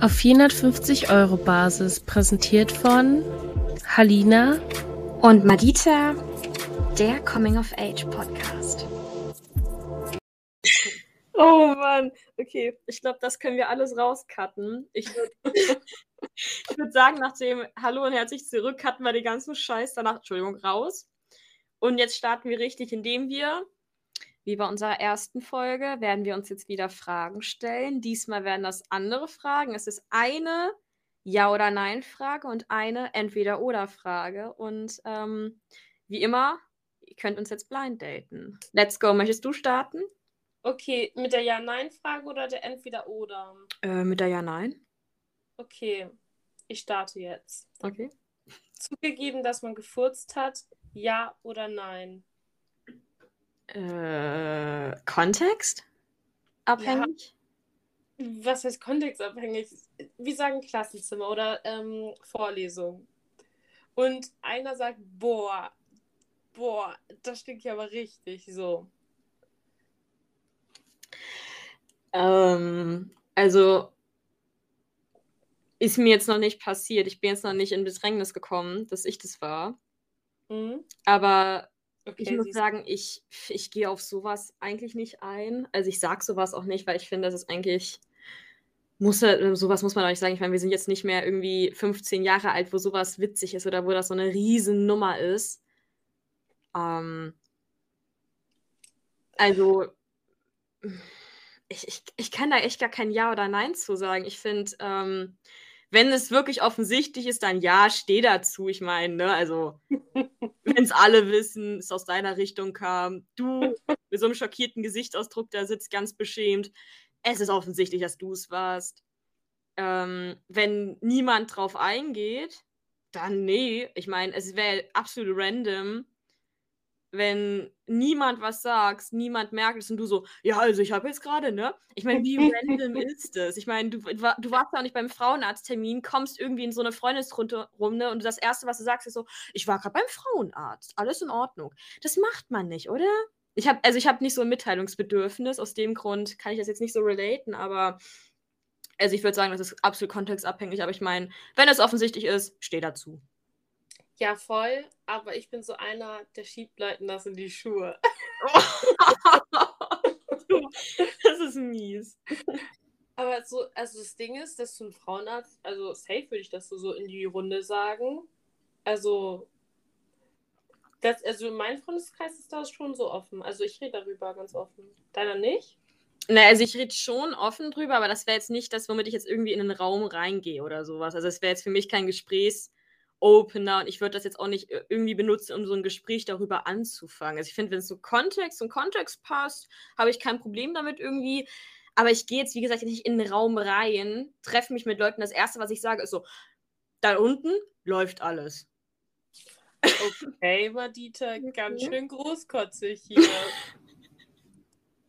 Auf 450 Euro Basis präsentiert von Halina und Madita, der Coming of Age Podcast. Oh Mann, okay. Ich glaube, das können wir alles rauscutten. Ich würde würd sagen, nach dem Hallo und herzlich zurück cutten wir den ganzen Scheiß danach, Entschuldigung, raus. Und jetzt starten wir richtig, indem wir wie bei unserer ersten Folge werden wir uns jetzt wieder Fragen stellen. Diesmal werden das andere Fragen. Es ist eine Ja- oder Nein-Frage und eine Entweder-Oder-Frage. Und ähm, wie immer, ihr könnt uns jetzt blind daten. Let's go. Möchtest du starten? Okay, mit der Ja-Nein-Frage oder der Entweder-Oder? Äh, mit der Ja-Nein. Okay, ich starte jetzt. Okay. Zugegeben, dass man gefurzt hat, ja oder nein? Äh, Kontext? Abhängig? Ja. Was heißt kontextabhängig? Wir sagen Klassenzimmer oder ähm, Vorlesung. Und einer sagt, boah, boah, das stinkt ja aber richtig so. Ähm, also ist mir jetzt noch nicht passiert. Ich bin jetzt noch nicht in Bedrängnis gekommen, dass ich das war. Mhm. Aber Okay, ich muss sagen, ich, ich gehe auf sowas eigentlich nicht ein. Also ich sage sowas auch nicht, weil ich finde, das ist eigentlich, muss äh, sowas muss man auch nicht sagen. Ich meine, wir sind jetzt nicht mehr irgendwie 15 Jahre alt, wo sowas witzig ist oder wo das so eine Riesennummer ist. Ähm, also ich, ich, ich kann da echt gar kein Ja oder Nein zu sagen. Ich finde, ähm, wenn es wirklich offensichtlich ist, dann ja, steh dazu. Ich meine, ne, also, wenn es alle wissen, es aus deiner Richtung kam, du mit so einem schockierten Gesichtsausdruck da sitzt, ganz beschämt. Es ist offensichtlich, dass du es warst. Ähm, wenn niemand drauf eingeht, dann nee. Ich meine, es wäre absolut random, wenn niemand was sagt, niemand merkt es und du so, ja, also ich habe jetzt gerade, ne? Ich meine, wie random ist das? Ich meine, du, du warst ja auch nicht beim Frauenarzttermin, kommst irgendwie in so eine Freundesrunde ne? und das Erste, was du sagst, ist so, ich war gerade beim Frauenarzt, alles in Ordnung. Das macht man nicht, oder? Ich habe, also ich habe nicht so ein Mitteilungsbedürfnis, aus dem Grund kann ich das jetzt nicht so relaten, aber also ich würde sagen, das ist absolut kontextabhängig, aber ich meine, wenn es offensichtlich ist, steh dazu. Ja, voll. Aber ich bin so einer, der schiebt Leuten das in die Schuhe. das ist mies. Aber so, also das Ding ist, dass du ein Frauenarzt, also safe würde ich das so, in die Runde sagen. Also, das, also mein Freundeskreis ist da schon so offen. Also ich rede darüber ganz offen. Deiner nicht? Na, also ich rede schon offen drüber, aber das wäre jetzt nicht das, womit ich jetzt irgendwie in einen Raum reingehe oder sowas. Also es wäre jetzt für mich kein Gesprächs- Opener und ich würde das jetzt auch nicht äh, irgendwie benutzen, um so ein Gespräch darüber anzufangen. Also ich finde, wenn es so Kontext und Kontext passt, habe ich kein Problem damit irgendwie. Aber ich gehe jetzt, wie gesagt, nicht in den Raum rein, treffe mich mit Leuten. Das Erste, was ich sage, ist so, da unten läuft alles. Okay, Madita, ganz schön großkotzig hier.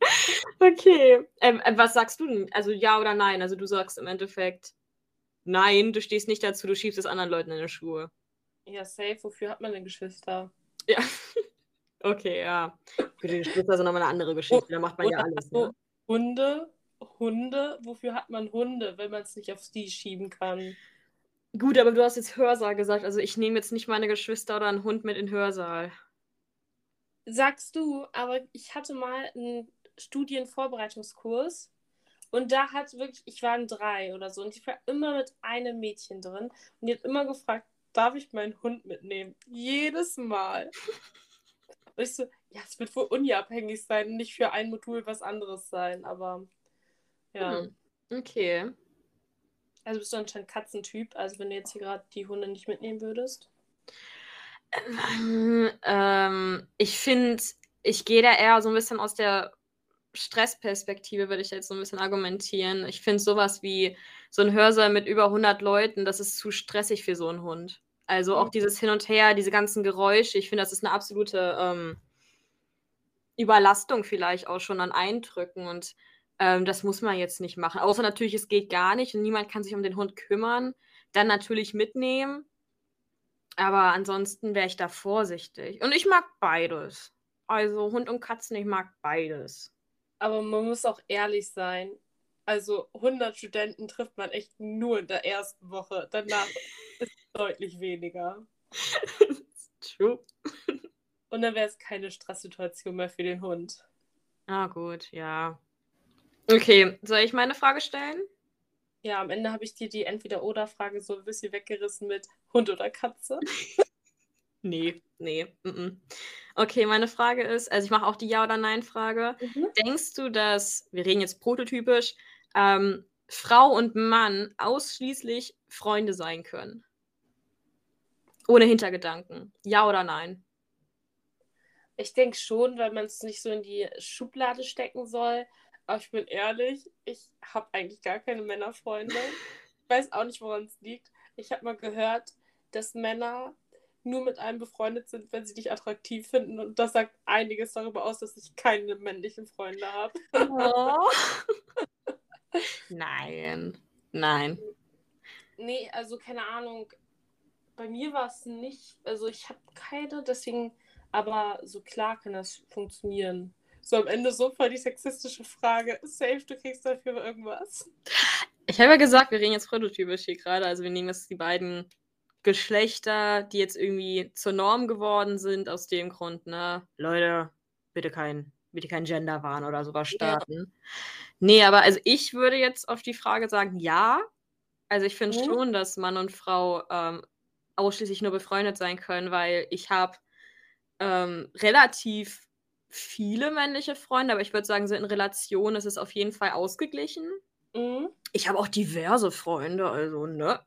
okay. Ähm, äh, was sagst du denn? Also ja oder nein? Also du sagst im Endeffekt Nein, du stehst nicht dazu, du schiebst es anderen Leuten in die Schuhe. Ja, safe. Wofür hat man denn Geschwister? Ja. okay, ja. Für die Geschwister sind nochmal eine andere Geschichte. Da macht man ja alles. Ne? Hunde, Hunde. Wofür hat man Hunde, wenn man es nicht aufs die schieben kann? Gut, aber du hast jetzt Hörsaal gesagt. Also ich nehme jetzt nicht meine Geschwister oder einen Hund mit in Hörsaal. Sagst du, aber ich hatte mal einen Studienvorbereitungskurs und da hat wirklich, ich war in drei oder so, und ich war immer mit einem Mädchen drin. Und die hat immer gefragt, darf ich meinen Hund mitnehmen? Jedes Mal. Und ich so, ja, es wird wohl unabhängig sein, nicht für ein Modul was anderes sein, aber ja. Hm. Okay. Also bist du anscheinend Katzentyp, also wenn du jetzt hier gerade die Hunde nicht mitnehmen würdest? Ähm, ähm ich finde, ich gehe da eher so ein bisschen aus der Stressperspektive würde ich jetzt so ein bisschen argumentieren. Ich finde sowas wie so ein Hörsaal mit über 100 Leuten, das ist zu stressig für so einen Hund. Also auch dieses Hin und Her, diese ganzen Geräusche, ich finde, das ist eine absolute ähm, Überlastung vielleicht auch schon an Eindrücken und ähm, das muss man jetzt nicht machen. Außer natürlich, es geht gar nicht und niemand kann sich um den Hund kümmern. Dann natürlich mitnehmen. Aber ansonsten wäre ich da vorsichtig. Und ich mag beides. Also Hund und Katzen, ich mag beides. Aber man muss auch ehrlich sein. Also 100 Studenten trifft man echt nur in der ersten Woche. Danach ist es deutlich weniger. True. Und dann wäre es keine Stresssituation mehr für den Hund. Ah, gut, ja. Okay, soll ich meine Frage stellen? Ja, am Ende habe ich dir die Entweder-Oder-Frage so ein bisschen weggerissen mit Hund oder Katze. Nee, nee. Mm -mm. Okay, meine Frage ist, also ich mache auch die Ja- oder Nein-Frage. Mhm. Denkst du, dass, wir reden jetzt prototypisch, ähm, Frau und Mann ausschließlich Freunde sein können? Ohne Hintergedanken. Ja oder nein? Ich denke schon, weil man es nicht so in die Schublade stecken soll. Aber ich bin ehrlich, ich habe eigentlich gar keine Männerfreunde. Ich weiß auch nicht, woran es liegt. Ich habe mal gehört, dass Männer nur mit einem befreundet sind, wenn sie dich attraktiv finden. Und das sagt einiges darüber aus, dass ich keine männlichen Freunde habe. Oh. nein. Nein. Nee, also keine Ahnung. Bei mir war es nicht, also ich habe keine, deswegen, aber so klar kann das funktionieren. So am Ende so voll die sexistische Frage. Safe, du kriegst dafür irgendwas. Ich habe ja gesagt, wir reden jetzt prototypisch hier gerade. Also wir nehmen jetzt die beiden Geschlechter, die jetzt irgendwie zur Norm geworden sind, aus dem Grund, ne? Leute, bitte kein, bitte kein Genderwahn oder sowas starten. Nee, aber also ich würde jetzt auf die Frage sagen, ja. Also ich finde Mhm. schon, dass Mann und Frau ähm, ausschließlich nur befreundet sein können, weil ich habe ähm, relativ viele männliche Freunde, aber ich würde sagen, so in Relation ist es auf jeden Fall ausgeglichen. Mhm. Ich habe auch diverse Freunde, also, ne?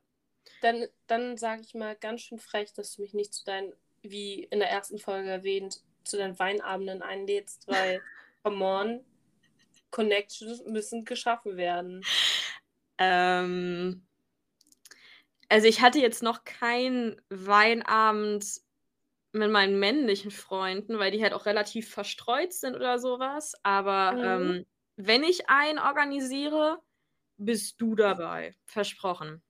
Dann, dann sage ich mal ganz schön frech, dass du mich nicht zu deinen, wie in der ersten Folge erwähnt, zu deinen Weinabenden einlädst, weil, come on, Connections müssen geschaffen werden. Ähm, also ich hatte jetzt noch keinen Weinabend mit meinen männlichen Freunden, weil die halt auch relativ verstreut sind oder sowas. Aber Mhm. ähm, wenn ich einen organisiere, bist du dabei. Versprochen.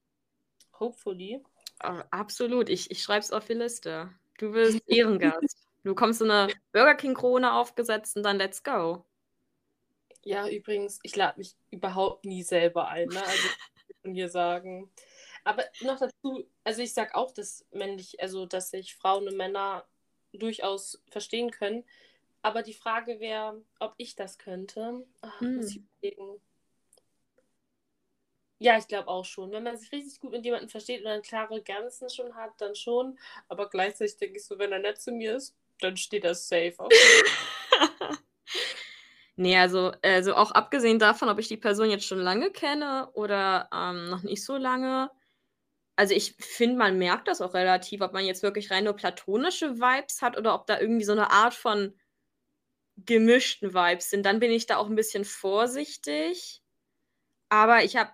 Hopefully. Äh, absolut. Ich, ich schreibe es auf die Liste. Du bist Ehrengast. Du bekommst so eine Burger King-Krone aufgesetzt und dann let's go. Ja, übrigens, ich lade mich überhaupt nie selber ein, ne? Also dir sagen. Aber noch dazu, also ich sag auch, dass männlich, also dass sich Frauen und Männer durchaus verstehen können. Aber die Frage wäre, ob ich das könnte. Ach, muss ich Hm. überlegen. Ja, ich glaube auch schon. Wenn man sich richtig gut mit jemandem versteht und dann klare Grenzen schon hat, dann schon. Aber gleichzeitig denke ich so, wenn er nett zu mir ist, dann steht das safe. Auf Nee, also, also auch abgesehen davon, ob ich die Person jetzt schon lange kenne oder ähm, noch nicht so lange. Also ich finde, man merkt das auch relativ, ob man jetzt wirklich rein nur platonische Vibes hat oder ob da irgendwie so eine Art von gemischten Vibes sind. Dann bin ich da auch ein bisschen vorsichtig. Aber ich habe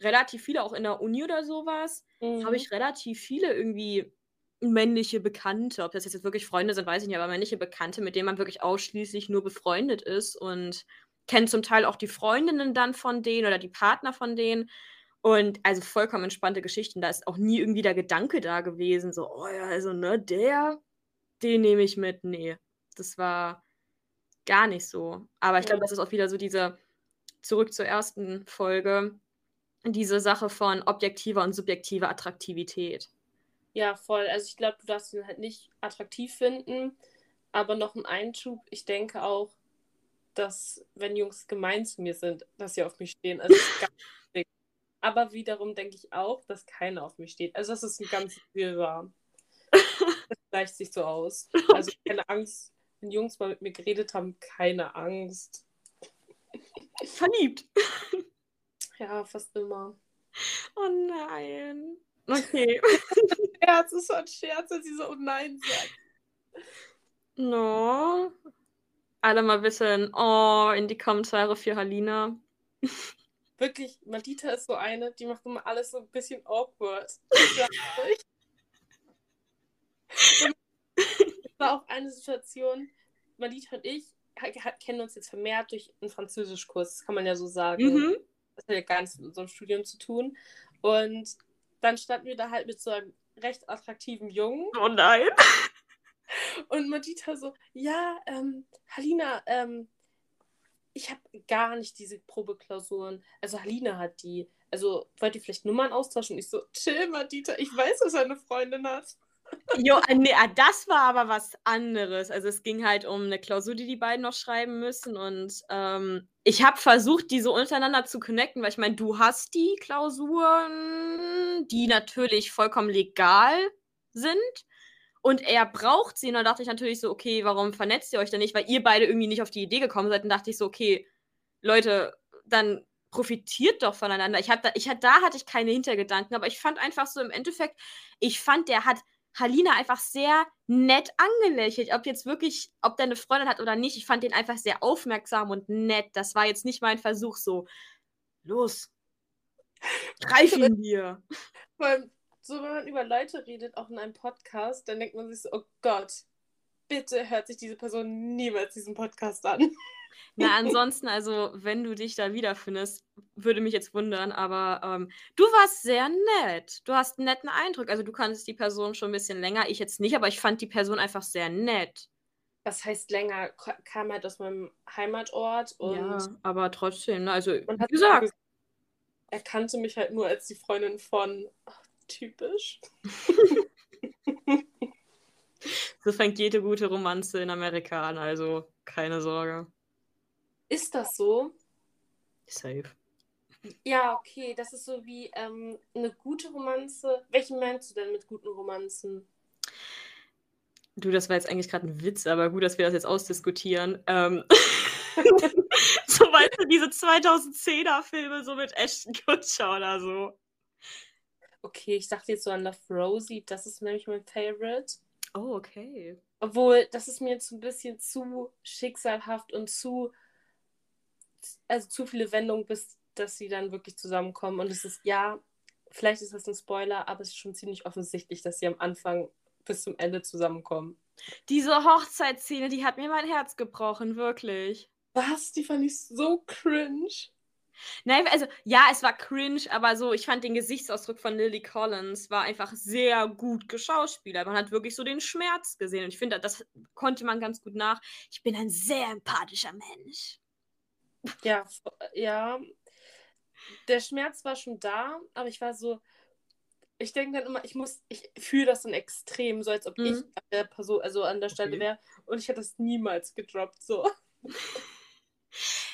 relativ viele, auch in der Uni oder sowas, Mhm. habe ich relativ viele irgendwie männliche Bekannte. Ob das jetzt wirklich Freunde sind, weiß ich nicht, aber männliche Bekannte, mit denen man wirklich ausschließlich nur befreundet ist und kennt zum Teil auch die Freundinnen dann von denen oder die Partner von denen. Und also vollkommen entspannte Geschichten. Da ist auch nie irgendwie der Gedanke da gewesen, so, oh ja, also, ne, der, den nehme ich mit. Nee, das war gar nicht so. Aber ich glaube, das ist auch wieder so diese, zurück zur ersten Folge, diese Sache von objektiver und subjektiver Attraktivität. Ja, voll. Also ich glaube, du darfst ihn halt nicht attraktiv finden, aber noch ein Einschub. Ich denke auch, dass wenn Jungs gemein zu mir sind, dass sie auf mich stehen. Also das ist ganz wichtig. Aber wiederum denke ich auch, dass keiner auf mich steht. Also das ist ein ganz Wirrwarr. Das gleicht sich so aus. Also keine Angst. Wenn Jungs mal mit mir geredet haben, keine Angst. Verliebt. Ja, fast immer. Oh nein. Okay. Scherz, ist so ein Scherz, dass sie so oh nein sagt. No. Alle mal bitte ein Oh in die Kommentare für Halina. Wirklich, Madita ist so eine, die macht immer alles so ein bisschen awkward. Es war auch eine Situation, Madita und ich kennen uns jetzt vermehrt durch einen Französischkurs, das kann man ja so sagen. Mhm. Das hat ja gar nichts mit unserem Studium zu tun. Und dann standen wir da halt mit so einem recht attraktiven Jungen Oh nein. und Madita so, ja, ähm, Halina, ähm, ich habe gar nicht diese Probeklausuren. Also Halina hat die. Also wollt ihr vielleicht Nummern austauschen? Ich so, chill mal, Dieter, ich weiß, dass er eine Freundin hat. Jo, äh, nee, ah, das war aber was anderes. Also es ging halt um eine Klausur, die die beiden noch schreiben müssen. Und ähm, ich habe versucht, die so untereinander zu connecten, weil ich meine, du hast die Klausuren, die natürlich vollkommen legal sind. Und er braucht sie. Und dann dachte ich natürlich so, okay, warum vernetzt ihr euch denn nicht? Weil ihr beide irgendwie nicht auf die Idee gekommen seid. Und dachte ich so, okay, Leute, dann profitiert doch voneinander. Ich da, ich da hatte ich keine Hintergedanken, aber ich fand einfach so im Endeffekt, ich fand, der hat Halina einfach sehr nett angelächelt. Ob jetzt wirklich, ob der eine Freundin hat oder nicht, ich fand den einfach sehr aufmerksam und nett. Das war jetzt nicht mein Versuch so, los, greif ihn dir. So wenn man über Leute redet, auch in einem Podcast, dann denkt man sich so, oh Gott, bitte hört sich diese Person niemals diesen Podcast an. Na, ansonsten, also, wenn du dich da wiederfindest, würde mich jetzt wundern, aber ähm, du warst sehr nett. Du hast einen netten Eindruck. Also, du kanntest die Person schon ein bisschen länger, ich jetzt nicht, aber ich fand die Person einfach sehr nett. Was heißt länger? Kam halt aus meinem Heimatort und. Ja, aber trotzdem, ne? Also, hat gesagt. Er kannte mich halt nur als die Freundin von. Ach, typisch. so fängt jede gute Romanze in Amerika an, also keine Sorge. Ist das so? Safe. Ja, okay, das ist so wie ähm, eine gute Romanze. Welchen meinst du denn mit guten Romanzen? Du, das war jetzt eigentlich gerade ein Witz, aber gut, dass wir das jetzt ausdiskutieren. Ähm, so weißt du, diese 2010er Filme so mit Ashton Kutcher oder so. Okay, ich dachte jetzt so an The Rosie, das ist nämlich mein Favorite. Oh, okay. Obwohl, das ist mir jetzt ein bisschen zu schicksalhaft und zu also zu viele Wendungen, bis dass sie dann wirklich zusammenkommen. Und es ist, ja, vielleicht ist das ein Spoiler, aber es ist schon ziemlich offensichtlich, dass sie am Anfang bis zum Ende zusammenkommen. Diese Hochzeitsszene, die hat mir mein Herz gebrochen, wirklich. Was? Die fand ich so cringe. Nein, also ja, es war cringe, aber so, ich fand den Gesichtsausdruck von Lily Collins war einfach sehr gut geschauspielert. Man hat wirklich so den Schmerz gesehen und ich finde, das konnte man ganz gut nach. Ich bin ein sehr empathischer Mensch. Ja, ja. Der Schmerz war schon da, aber ich war so, ich denke dann immer, ich muss, ich fühle das dann extrem, so als ob mhm. ich an der Person, also an der Stelle okay. wäre und ich hätte das niemals gedroppt, so.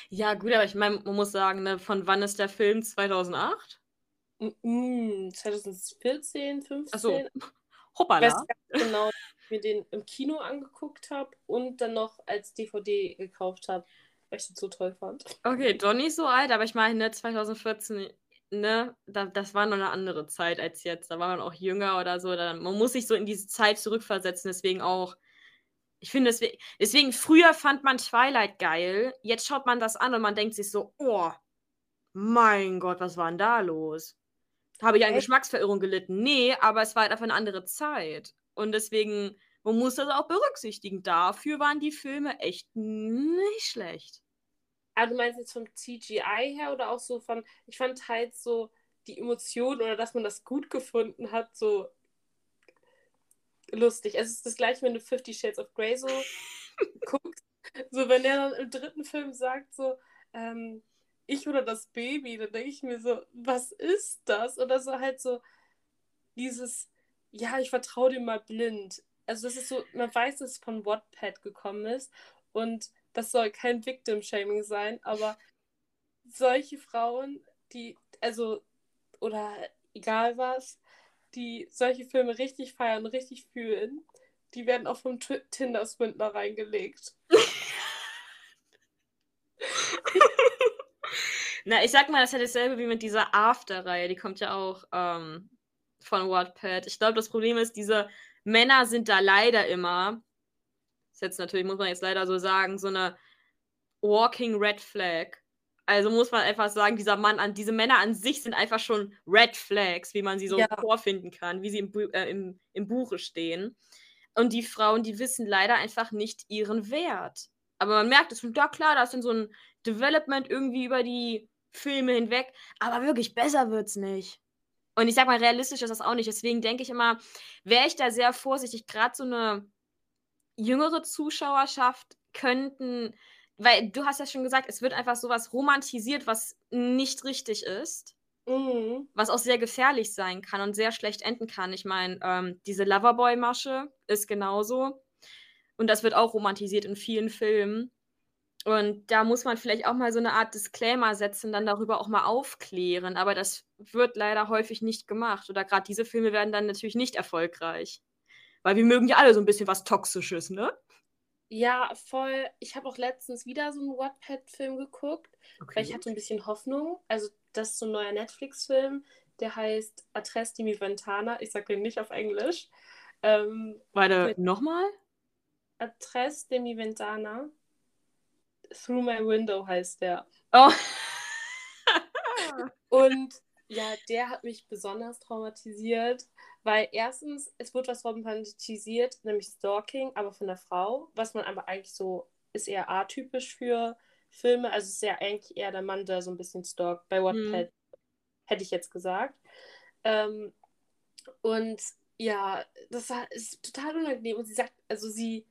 Ja, gut, aber ich meine, man muss sagen, ne, von wann ist der Film? 2008? Mm, 2014, 15? Achso, hoppala. Ich weiß genau, dass ich mir den im Kino angeguckt habe und dann noch als DVD gekauft habe weil ich den so toll fand. Okay, Donny ist so alt, aber ich meine, ne, 2014, ne, da, das war noch eine andere Zeit als jetzt. Da war man auch jünger oder so. Da, man muss sich so in diese Zeit zurückversetzen, deswegen auch. Ich finde, deswegen, deswegen, früher fand man Twilight geil. Jetzt schaut man das an und man denkt sich so, oh, mein Gott, was war denn da los? Habe ich eine Geschmacksverirrung gelitten? Nee, aber es war halt einfach eine andere Zeit. Und deswegen man muss das auch berücksichtigen. Dafür waren die Filme echt nicht schlecht. Aber du meinst jetzt vom CGI her oder auch so von, ich fand halt so die Emotionen oder dass man das gut gefunden hat, so lustig. Es ist das gleiche, wenn du Fifty Shades of Grey so guckst. So, wenn er dann im dritten Film sagt, so, ähm, ich oder das Baby, dann denke ich mir so, was ist das? Oder so halt so dieses, ja, ich vertraue dir mal blind also das ist so, man weiß, dass es von Wattpad gekommen ist und das soll kein Victim-Shaming sein, aber solche Frauen, die, also, oder egal was, die solche Filme richtig feiern, richtig fühlen, die werden auch vom Tinder-Swindler reingelegt. Na, ich sag mal, das ist ja dasselbe wie mit dieser After-Reihe, die kommt ja auch ähm, von Wattpad. Ich glaube, das Problem ist, diese Männer sind da leider immer, das ist jetzt natürlich, muss man jetzt leider so sagen, so eine walking red flag. Also muss man einfach sagen, dieser Mann an, diese Männer an sich sind einfach schon Red Flags, wie man sie so ja. vorfinden kann, wie sie im, äh, im, im Buche stehen. Und die Frauen, die wissen leider einfach nicht ihren Wert. Aber man merkt es, ja klar, da ist dann so ein Development irgendwie über die Filme hinweg, aber wirklich besser wird es nicht. Und ich sag mal, realistisch ist das auch nicht. Deswegen denke ich immer, wäre ich da sehr vorsichtig. Gerade so eine jüngere Zuschauerschaft könnten weil du hast ja schon gesagt, es wird einfach sowas romantisiert, was nicht richtig ist. Mhm. Was auch sehr gefährlich sein kann und sehr schlecht enden kann. Ich meine, ähm, diese Loverboy-Masche ist genauso. Und das wird auch romantisiert in vielen Filmen. Und da muss man vielleicht auch mal so eine Art Disclaimer setzen, dann darüber auch mal aufklären. Aber das wird leider häufig nicht gemacht. Oder gerade diese Filme werden dann natürlich nicht erfolgreich. Weil wir mögen ja alle so ein bisschen was Toxisches, ne? Ja, voll. Ich habe auch letztens wieder so einen Wattpad-Film geguckt, weil ich hatte ein bisschen Hoffnung. Also, das ist so ein neuer Netflix-Film, der heißt Atres di mi Ventana. Ich sage den nicht auf Englisch. Ähm, Warte, nochmal? Atres de mi Ventana. Through My Window heißt der. Oh. Und ja, der hat mich besonders traumatisiert, weil erstens, es wird was romantisiert, nämlich Stalking, aber von der Frau, was man aber eigentlich so, ist eher atypisch für Filme. Also es ist ja eigentlich eher der Mann, der so ein bisschen stalkt. Bei Wattpad hätte ich jetzt gesagt. Ähm, und ja, das war- ist total unangenehm. Und sie sagt, also sie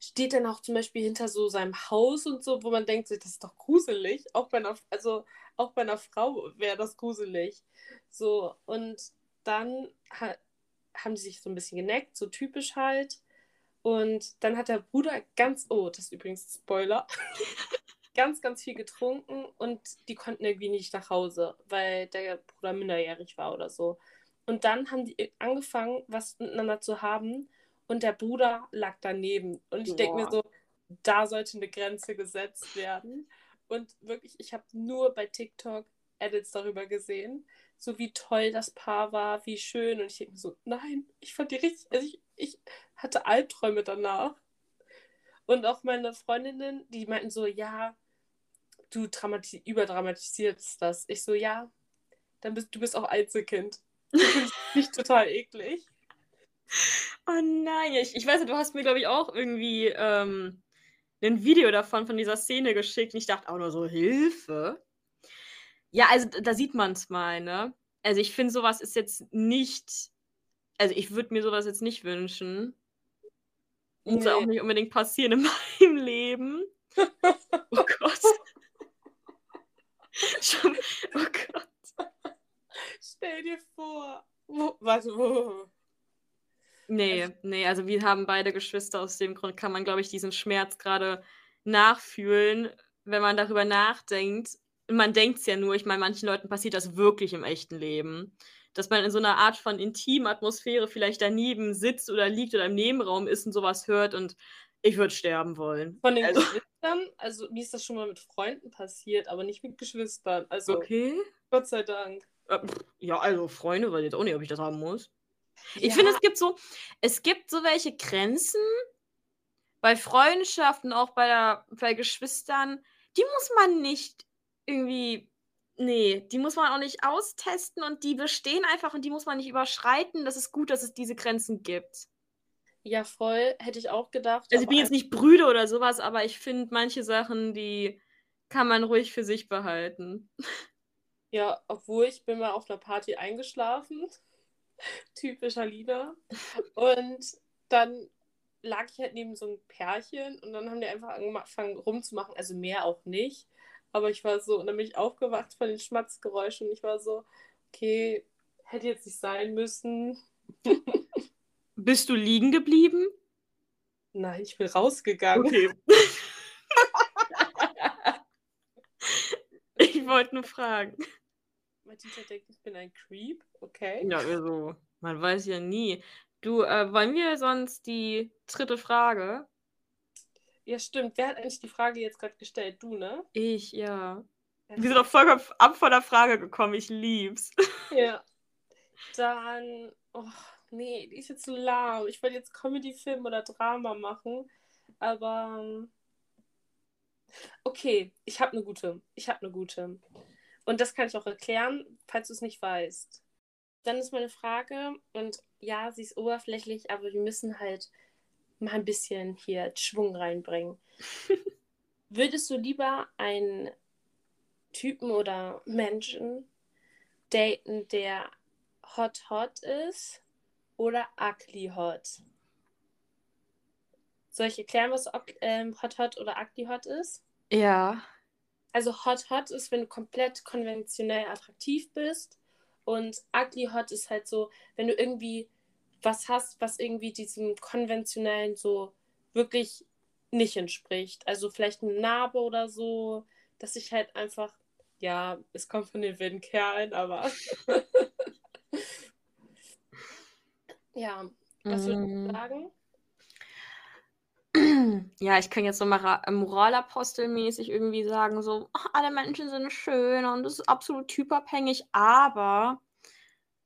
steht dann auch zum Beispiel hinter so seinem Haus und so, wo man denkt, das ist doch gruselig. Auch bei einer, also auch bei einer Frau wäre das gruselig. So, und dann ha haben sie sich so ein bisschen geneckt, so typisch halt. Und dann hat der Bruder ganz, oh, das ist übrigens Spoiler, ganz, ganz viel getrunken und die konnten irgendwie nicht nach Hause, weil der Bruder minderjährig war oder so. Und dann haben die angefangen, was miteinander zu haben und der Bruder lag daneben. Und ich denke mir so, da sollte eine Grenze gesetzt werden. Und wirklich, ich habe nur bei TikTok Edits darüber gesehen, so wie toll das Paar war, wie schön. Und ich denke mir so, nein, ich fand die richtig, also ich, ich hatte Albträume danach. Und auch meine Freundinnen, die meinten so, ja, du dramati überdramatisierst das. Ich so, ja, dann bist du bist auch Einzelkind. Du findest nicht total eklig. Oh nein, ich, ich weiß nicht, du hast mir, glaube ich, auch irgendwie ähm, ein Video davon, von dieser Szene geschickt. Und ich dachte auch nur so, Hilfe. Ja, also da sieht man es mal, ne? Also ich finde, sowas ist jetzt nicht, also ich würde mir sowas jetzt nicht wünschen. Muss ja auch Nee. nicht unbedingt passieren in meinem Leben. Oh Gott. Schon, oh Gott. Stell dir vor. Wo, warte, wo? Nee, nee, also wir haben beide Geschwister. Aus dem Grund kann man, glaube ich, diesen Schmerz gerade nachfühlen, wenn man darüber nachdenkt. Und man denkt es ja nur, ich meine, manchen Leuten passiert das wirklich im echten Leben. Dass man in so einer Art von Intimatmosphäre vielleicht daneben sitzt oder liegt oder im Nebenraum ist und sowas hört und ich würde sterben wollen. Von den Also- Geschwistern? Also, mir ist das schon mal mit Freunden passiert, aber nicht mit Geschwistern. Also, Okay. Gott sei Dank. Äh, Ja, also Freunde, weiß jetzt auch nicht, ob ich das haben muss. Ich Ja. finde, es gibt so, es gibt so welche Grenzen bei Freundschaften, auch bei, der, bei Geschwistern, die muss man nicht irgendwie, nee, die muss man auch nicht austesten und die bestehen einfach und die muss man nicht überschreiten. Das ist gut, dass es diese Grenzen gibt. Ja, voll, hätte ich auch gedacht. Also ich bin jetzt nicht Brüder oder sowas, aber ich finde manche Sachen, die kann man ruhig für sich behalten. Ja, obwohl ich bin mal auf einer Party eingeschlafen. Typisch Alina. Und dann lag ich halt neben so einem Pärchen und dann haben die einfach angefangen rumzumachen. Also mehr auch nicht. Aber ich war so, und dann bin ich aufgewacht von den Schmatzgeräuschen und ich war so, okay, hätte jetzt nicht sein müssen. Bist du liegen geblieben? Nein, ich bin rausgegangen. Okay. ich wollte nur fragen. Teacher denkt, ich bin ein Creep. Okay. Ja, also, man weiß ja nie. Du, äh, wollen wir sonst die dritte Frage? Ja, stimmt. Wer hat eigentlich die Frage jetzt gerade gestellt? Du, ne? Ich, ja. Wir sind doch vollkommen ab von der Frage gekommen. Ich lieb's. Ja. Dann, oh, nee, die ist jetzt zu lahm. Ich wollte jetzt Comedy-Film oder Drama machen, aber ähm, okay, ich habe eine gute. Ich habe eine gute. Und das kann ich auch erklären, falls du es nicht weißt. Dann ist meine Frage, und ja, sie ist oberflächlich, aber wir müssen halt mal ein bisschen hier Schwung reinbringen. Würdest du lieber einen Typen oder Menschen daten, der hot hot ist oder ugly hot? Soll ich erklären, was ähm, Hot Hot oder Ugly Hot ist? Ja. Also Hot Hot ist, wenn du komplett konventionell attraktiv bist. Und Ugly Hot ist halt so, wenn du irgendwie was hast, was irgendwie diesem konventionellen so wirklich nicht entspricht. Also vielleicht eine Narbe oder so, dass ich halt einfach, ja, es kommt von den wilden Kerlen, aber ja, was würdest du Mm. sagen? Ja, ich kann jetzt so mora moralapostelmäßig irgendwie sagen, so, "Ach, alle Menschen sind schön und das ist absolut typabhängig, aber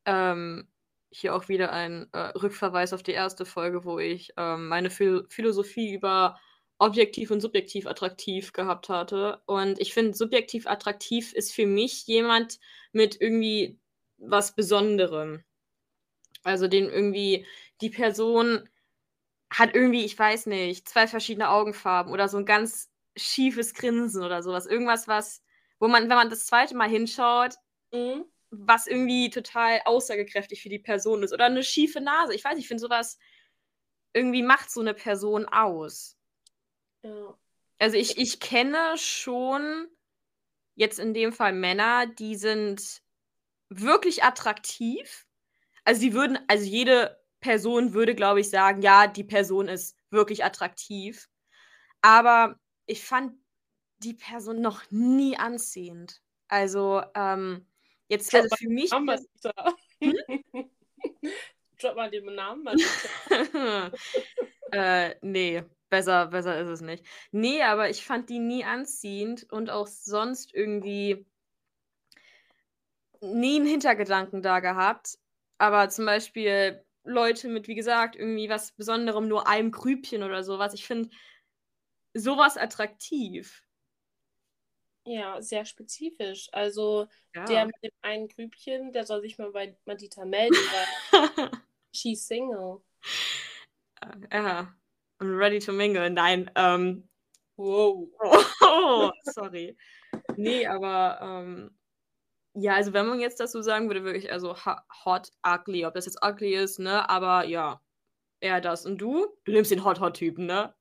ähm, hier auch wieder ein äh, Rückverweis auf die erste Folge, wo ich ähm, meine Phil Philosophie über objektiv und subjektiv attraktiv gehabt hatte. Und ich finde, subjektiv attraktiv ist für mich jemand mit irgendwie was Besonderem. Also den irgendwie die Person hat irgendwie, ich weiß nicht, zwei verschiedene Augenfarben oder so ein ganz schiefes Grinsen oder sowas. Irgendwas, was, wo man, wenn man das zweite Mal hinschaut, Mhm. was irgendwie total aussagekräftig für die Person ist. Oder eine schiefe Nase. Ich weiß, ich finde sowas irgendwie macht so eine Person aus. Ja. Also ich, ich kenne schon jetzt in dem Fall Männer, die sind wirklich attraktiv. Also die würden, also jede Person würde, glaube ich, sagen, ja, die Person ist wirklich attraktiv. Aber ich fand die Person noch nie anziehend. Also, ähm, jetzt, Drop also für mich. Namen. Hm? Drop mal den Namen, äh, nee, besser, besser ist es nicht. Nee, aber ich fand die nie anziehend und auch sonst irgendwie nie einen Hintergedanken da gehabt. Aber zum Beispiel Leute mit, wie gesagt, irgendwie was Besonderem, nur einem Grübchen oder sowas. Ich finde sowas attraktiv. Ja, sehr spezifisch. Also Ja. der mit dem einen Grübchen, der soll sich mal bei Madita melden, weil she's single. ja. I'm ready to mingle. Nein, ähm, Wow. Oh, sorry. Nee, aber ähm, ja, also wenn man jetzt das so sagen würde, wirklich, also hot, ugly, ob das jetzt ugly ist, ne? Aber ja, eher das. Und du? Du nimmst den Hot-Hot-Typen, ne?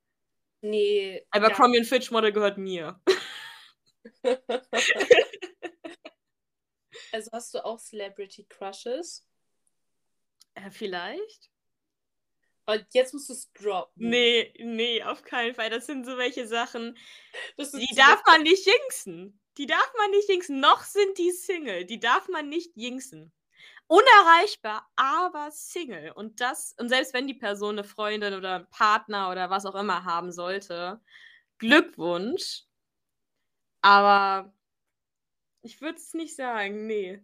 Nee. Abercrombie und Fitch Model gehört mir. Ja. also hast du auch Celebrity Crushes? Äh, vielleicht? Und jetzt musst du es droppen. Nee, nee, auf keinen Fall. Das sind so welche Sachen, die darf man nicht jinxen. Die darf man nicht jinxen. Noch sind die Single. Die darf man nicht jinxen. Unerreichbar, aber Single. Und das, und selbst wenn die Person eine Freundin oder einen Partner oder was auch immer haben sollte, Glückwunsch. Aber ich würde es nicht sagen, nee.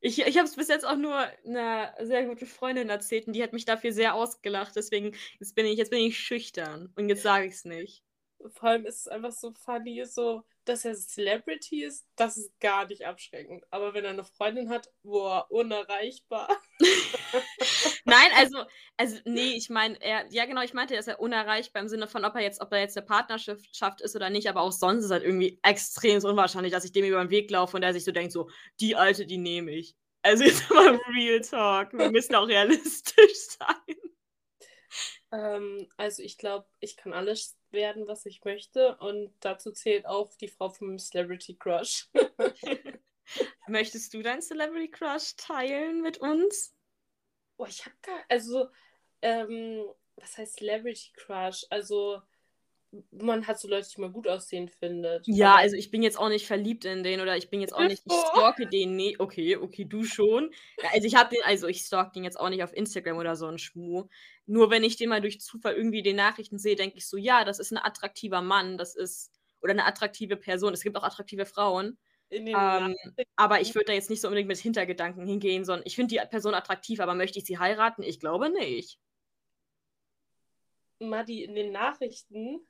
Ich, ich habe es bis jetzt auch nur einer sehr guten Freundin erzählt und die hat mich dafür sehr ausgelacht. Deswegen jetzt bin ich, jetzt bin ich schüchtern und jetzt sage ich es nicht. Vor allem ist es einfach so funny, so, dass er Celebrity ist, das ist gar nicht abschreckend. Aber wenn er eine Freundin hat, boah, unerreichbar. Nein, also, also nee, ich meine, er, ja genau, ich meinte, er ist ja unerreichbar im Sinne von, ob er jetzt, ob er jetzt eine Partnerschaft ist oder nicht, aber auch sonst ist halt irgendwie extrem unwahrscheinlich, dass ich dem über den Weg laufe und er sich so denkt, so, die Alte, die nehme ich. Also jetzt mal Real Talk. Wir müssen auch realistisch sein. Ähm, also ich glaube, ich kann alles werden, was ich möchte. Und dazu zählt auch die Frau vom Celebrity Crush. Möchtest du deinen Celebrity Crush teilen mit uns? Boah, ich habe gar, also, ähm, was heißt Celebrity Crush? Also, man hat so Leute, die man gut aussehen findet. Ja, also ich bin jetzt auch nicht verliebt in den oder ich bin jetzt auch nicht, ich stalke den, nee, okay, okay, du schon. Also ich habe den, also ich stalk den jetzt auch nicht auf Instagram oder so ein Schmuh. Nur wenn ich den mal durch Zufall irgendwie in den Nachrichten sehe, denke ich so, ja, das ist ein attraktiver Mann, das ist, oder eine attraktive Person. Es gibt auch attraktive Frauen. in den Ähm, aber ich würde da jetzt nicht so unbedingt mit Hintergedanken hingehen, sondern ich finde die Person attraktiv, aber möchte ich sie heiraten? Ich glaube nicht. Madi in den Nachrichten.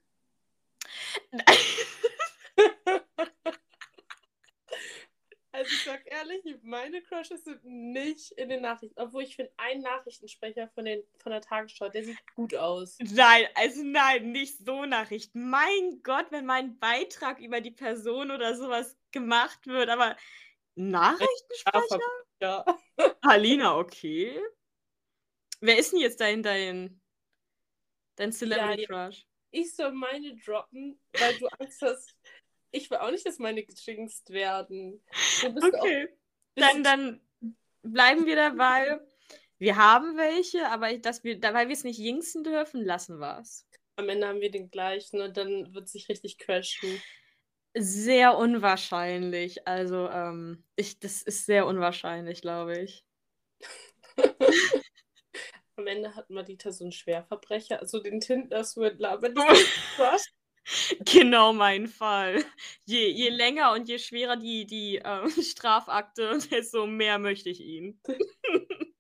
Also ich sag ehrlich, meine Crushes sind nicht in den Nachrichten. Obwohl ich finde, ein Nachrichtensprecher von, den, von der Tagesschau, der sieht gut aus. Nein, also nein, nicht so Nachrichten. Mein Gott, wenn mein Beitrag über die Person oder sowas gemacht wird, aber Nachrichtensprecher? Dein Celebrity Ja, Crush. Ich soll meine droppen, weil du Angst hast. Ich will auch nicht, dass meine gejinxt werden. Okay. Dann, dann bleiben wir dabei. Wir haben welche, aber dass wir, weil wir es nicht jinxen dürfen, lassen wir es. am Ende haben wir den gleichen und dann wird sich richtig crashen. Sehr unwahrscheinlich. Also, ähm, ich, das ist sehr unwahrscheinlich, glaube ich. Am Ende hat Madita so einen Schwerverbrecher, also den was? Genau mein Fall. Je, je länger und je schwerer die, die ähm, Strafakte, desto mehr möchte ich ihn.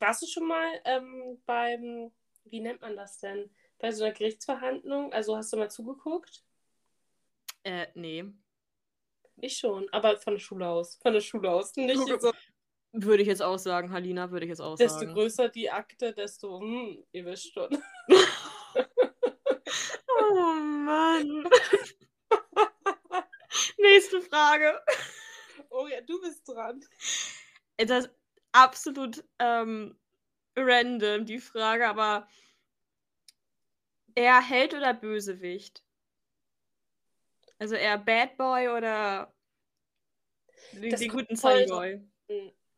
Warst du schon mal ähm, beim, wie nennt man das denn? Bei so einer Gerichtsverhandlung? Also hast du mal zugeguckt? Äh, nee. Ich schon, aber von der Schule aus. Von der Schule aus. Nicht so, Würde ich jetzt auch sagen, Halina, würde ich jetzt auch desto sagen. größer die Akte, desto, hm, ihr wisst schon. Oh Mann. Nächste Frage. Oh ja, du bist dran. Das ist absolut ähm, random, die Frage, aber eher Held oder Bösewicht? Also eher Bad Boy oder Das den guten Sunny Boy?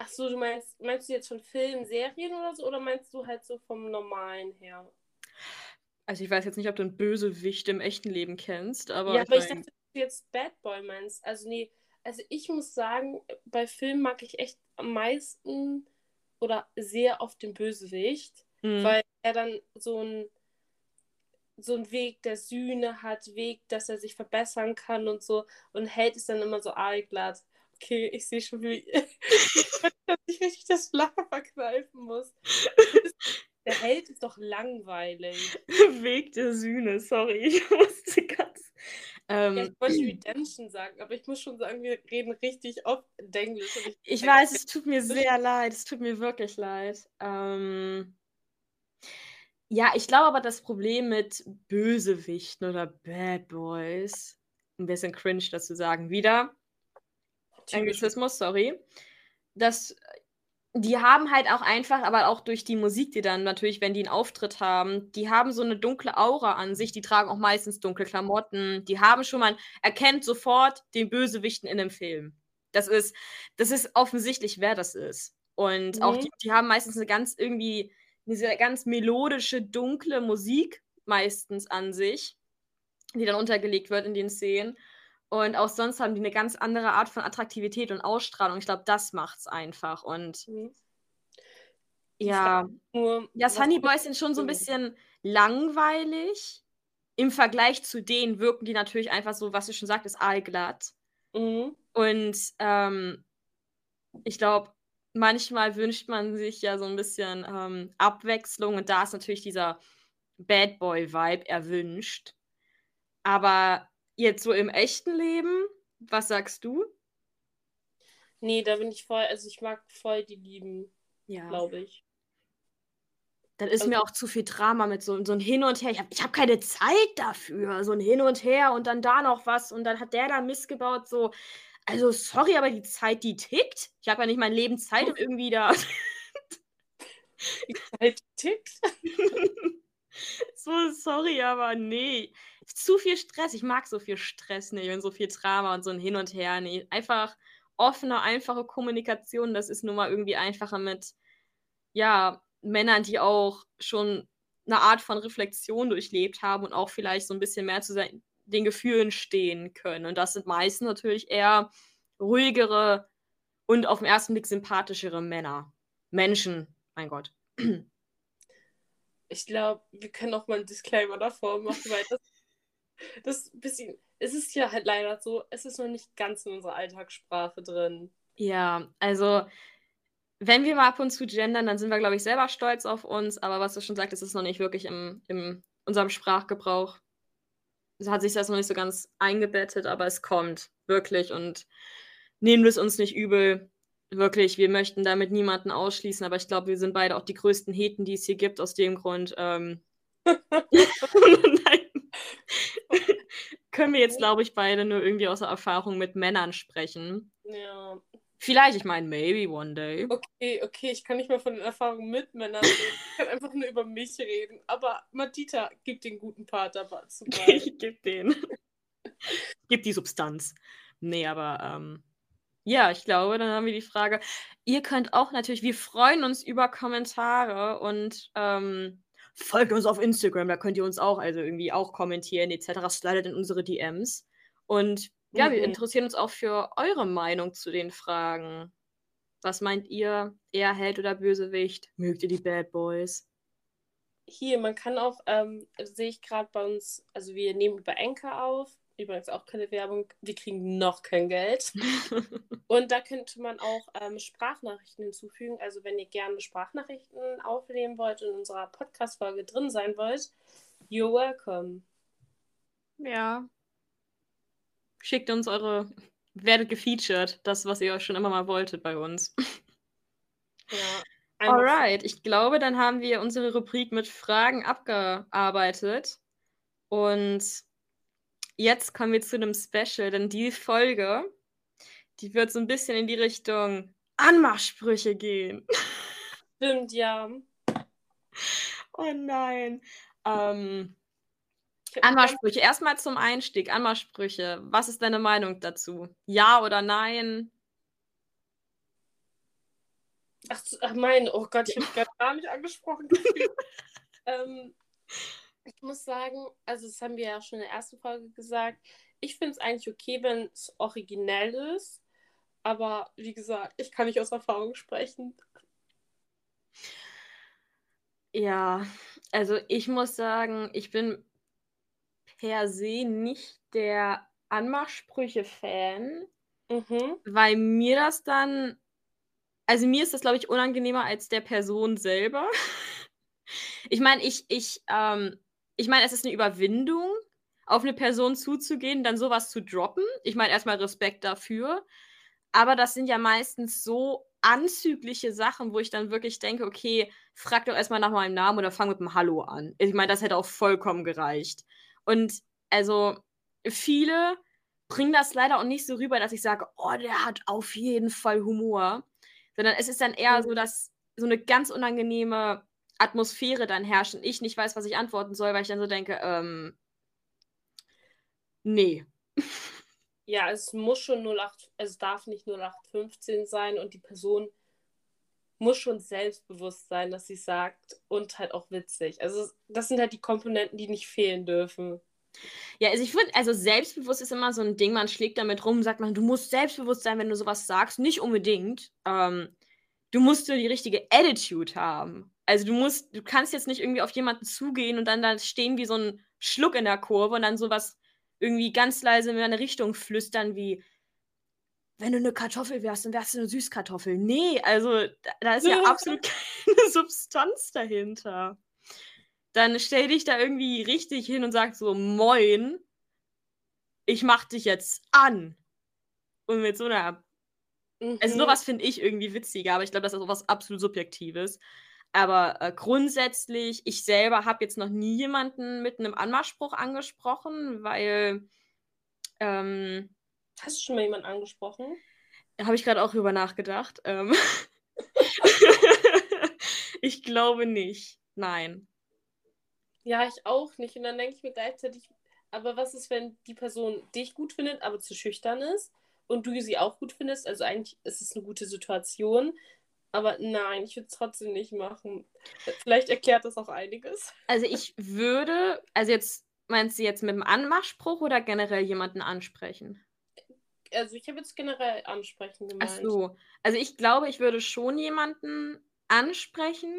Ach so, du meinst, meinst du jetzt von Filmen, Serien oder so? Oder meinst du halt so vom Normalen her? Also ich weiß jetzt nicht, ob du einen Bösewicht im echten Leben kennst, aber ja, ich aber ich mein, dachte, dass du jetzt Bad Boy meinst. Also nee, also ich muss sagen, bei Filmen mag ich echt am meisten oder sehr oft den Bösewicht, hm, weil er dann so ein so einen Weg der Sühne hat, Weg, dass er sich verbessern kann und so und Held ist dann immer so aalglatt. Okay, ich sehe schon, wie dass ich richtig das Lachen verkneifen muss. Der Held ist doch langweilig. Weg der Sühne, sorry, ich musste ganz. Ähm, Ja, ich wollte Redemption sagen, aber ich muss schon sagen, wir reden richtig oft Denglisch. und Ich weiß, es tut mir sehr leid. Es tut mir wirklich leid. Ähm, ja, ich glaube aber, das Problem mit Bösewichten oder Bad Boys, ein bisschen cringe dazu sagen, wieder, Anglizismus, sorry, dass die haben halt auch einfach, aber auch durch die Musik, die dann natürlich, wenn die einen Auftritt haben, die haben so eine dunkle Aura an sich, die tragen auch meistens dunkle Klamotten, die haben schon, man erkennt sofort den Bösewichten in einem Film. Das ist, das ist offensichtlich, wer das ist. Und auch Mhm. die, die haben meistens eine ganz irgendwie, diese ganz melodische, dunkle Musik meistens an sich, die dann untergelegt wird in den Szenen. Und auch sonst haben die eine ganz andere Art von Attraktivität und Ausstrahlung. Ich glaube, das macht's einfach. Und Mhm. ja, Nur, ja, Sunny Boys sind schon so ein bisschen langweilig. Im Vergleich zu denen wirken die natürlich einfach so, was du schon sagtest, aalglatt. Mhm. Und ähm, ich glaube, manchmal wünscht man sich ja so ein bisschen ähm, Abwechslung und da ist natürlich dieser Bad Boy-Vibe erwünscht. Aber jetzt so im echten Leben, was sagst du? Nee, da bin ich voll, also ich mag voll die Lieben, Ja. glaube ich. Dann ist Also- mir auch zu viel Drama mit so, so ein Hin und Her. Ich habe ich hab keine Zeit dafür. So ein Hin und Her und dann da noch was und dann hat der da Mist gebaut. So. Also, sorry, aber die Zeit, die tickt. Ich habe ja nicht mein Leben Zeit, um irgendwie da. Die Zeit tickt. so, sorry, aber nee. Zu viel Stress. Ich mag so viel Stress nicht und so viel Drama und so ein Hin und Her nicht. Einfach offene, einfache Kommunikation. Das ist nun mal irgendwie einfacher mit, ja, Männern, die auch schon eine Art von Reflexion durchlebt haben und auch vielleicht so ein bisschen mehr zu sein, den Gefühlen stehen können. Und das sind meistens natürlich eher ruhigere und auf den ersten Blick sympathischere Männer. Menschen, mein Gott. Ich glaube, wir können auch mal einen Disclaimer davor machen, weil das, das bisschen, es ist ja halt leider so, es ist noch nicht ganz in unserer Alltagssprache drin. Ja, also wenn wir mal ab und zu gendern, dann sind wir, glaube ich, selber stolz auf uns. Aber was du schon sagtest, ist noch nicht wirklich im, im unserem Sprachgebrauch. Es hat sich das noch nicht so ganz eingebettet, aber es kommt wirklich und nehmen wir es uns nicht übel. Wirklich, wir möchten damit niemanden ausschließen, aber ich glaube, wir sind beide auch die größten Heten, die es hier gibt, aus dem Grund. Ähm, Nein. Können wir jetzt, glaube ich, beide nur irgendwie aus der Erfahrung mit Männern sprechen. Ja, Vielleicht, ich meine, maybe one day. Okay, okay, ich kann nicht mehr von den Erfahrungen mit Männern reden. Ich kann einfach nur über mich reden. Aber Matita, gib den guten Part dabei. ich geb den. gib die Substanz. Nee, aber ähm, ja, ich glaube, dann haben wir die Frage. Ihr könnt auch natürlich, wir freuen uns über Kommentare und ähm, folgt uns auf Instagram, da könnt ihr uns auch, also irgendwie auch kommentieren, etc. Slidet in unsere DMs. Und ja, wir Mhm. interessieren uns auch für eure Meinung zu den Fragen. Was meint ihr? Eher Held oder Bösewicht? Mögt ihr die Bad Boys? Hier, man kann auch, ähm, sehe ich gerade bei uns, also wir nehmen über Anchor auf. Übrigens auch keine Werbung. Wir kriegen noch kein Geld. Und da könnte man auch ähm, Sprachnachrichten hinzufügen. Also wenn ihr gerne Sprachnachrichten aufnehmen wollt und in unserer Podcast-Folge drin sein wollt, you're welcome. Ja. Schickt uns eure, werdet gefeatured, das, was ihr schon immer mal wolltet bei uns. Ja. Alright, ich glaube, dann haben wir unsere Rubrik mit Fragen abgearbeitet. Und jetzt kommen wir zu einem Special, denn die Folge, die wird so ein bisschen in die Richtung Anmachsprüche gehen. Stimmt, ja. Oh nein. Ähm, Anmachsprüche. Erstmal zum Einstieg. Anmachsprüche. Was ist deine Meinung dazu? Ja oder nein? Ach, ach mein, oh Gott, ich habe gerade gar nicht angesprochen. ähm, ich muss sagen, also das haben wir ja schon in der ersten Folge gesagt. Ich finde es eigentlich okay, wenn es originell ist. Aber wie gesagt, ich kann nicht aus Erfahrung sprechen. Ja, also ich muss sagen, ich bin per se nicht der Anmachsprüche-Fan, Mhm. weil mir das dann, also mir ist das, glaube ich, unangenehmer als der Person selber. Ich meine, ich, ich, ähm, ich meine, es ist eine Überwindung, auf eine Person zuzugehen, dann sowas zu droppen. Ich meine, erstmal Respekt dafür. Aber das sind ja meistens so anzügliche Sachen, wo ich dann wirklich denke, okay, frag doch erstmal nach meinem Namen oder fang mit einem Hallo an. Ich meine, das hätte auch vollkommen gereicht. Und also viele bringen das leider auch nicht so rüber, dass ich sage, oh, der hat auf jeden Fall Humor. Sondern es ist dann eher so, Mhm. dass so eine ganz unangenehme Atmosphäre dann herrscht und ich nicht weiß, was ich antworten soll, weil ich dann so denke, ähm, nee. Ja, es muss schon 08, es darf nicht 0815 sein und die Person muss schon selbstbewusst sein, dass sie sagt und halt auch witzig. Also das sind halt die Komponenten, die nicht fehlen dürfen. Ja, also ich finde, also selbstbewusst ist immer so ein Ding, man schlägt damit rum, sagt man, du musst selbstbewusst sein, wenn du sowas sagst. Nicht unbedingt. Ähm, du musst nur die richtige Attitude haben. Also du musst, du kannst jetzt nicht irgendwie auf jemanden zugehen und dann da stehen wie so ein Schluck in der Kurve und dann sowas irgendwie ganz leise in eine Richtung flüstern wie, wenn du eine Kartoffel wärst, dann wärst du eine Süßkartoffel. Nee, also da, ist ja absolut keine Substanz dahinter. Dann stell dich da irgendwie richtig hin und sag so, moin, ich mach dich jetzt an. Und mit so einer also Mhm. sowas finde ich irgendwie witziger, aber ich glaube, das ist auch was absolut Subjektives. Aber äh, grundsätzlich, ich selber habe jetzt noch nie jemanden mit einem Anmachspruch angesprochen, weil ähm, Hast du schon mal jemanden angesprochen? habe ich gerade auch drüber nachgedacht. Ähm, ich glaube nicht. Nein. Ja, ich auch nicht. Und dann denke ich mir gleichzeitig, aber was ist, wenn die Person dich gut findet, aber zu schüchtern ist und du sie auch gut findest? Also eigentlich ist es eine gute Situation. Aber nein, ich würde es trotzdem nicht machen. Vielleicht erklärt das auch einiges. Also ich würde, also jetzt meinst du jetzt mit dem Anmachspruch oder generell jemanden ansprechen? Also ich habe jetzt generell ansprechen Ach gemeint. so. Also ich glaube, ich würde schon jemanden ansprechen.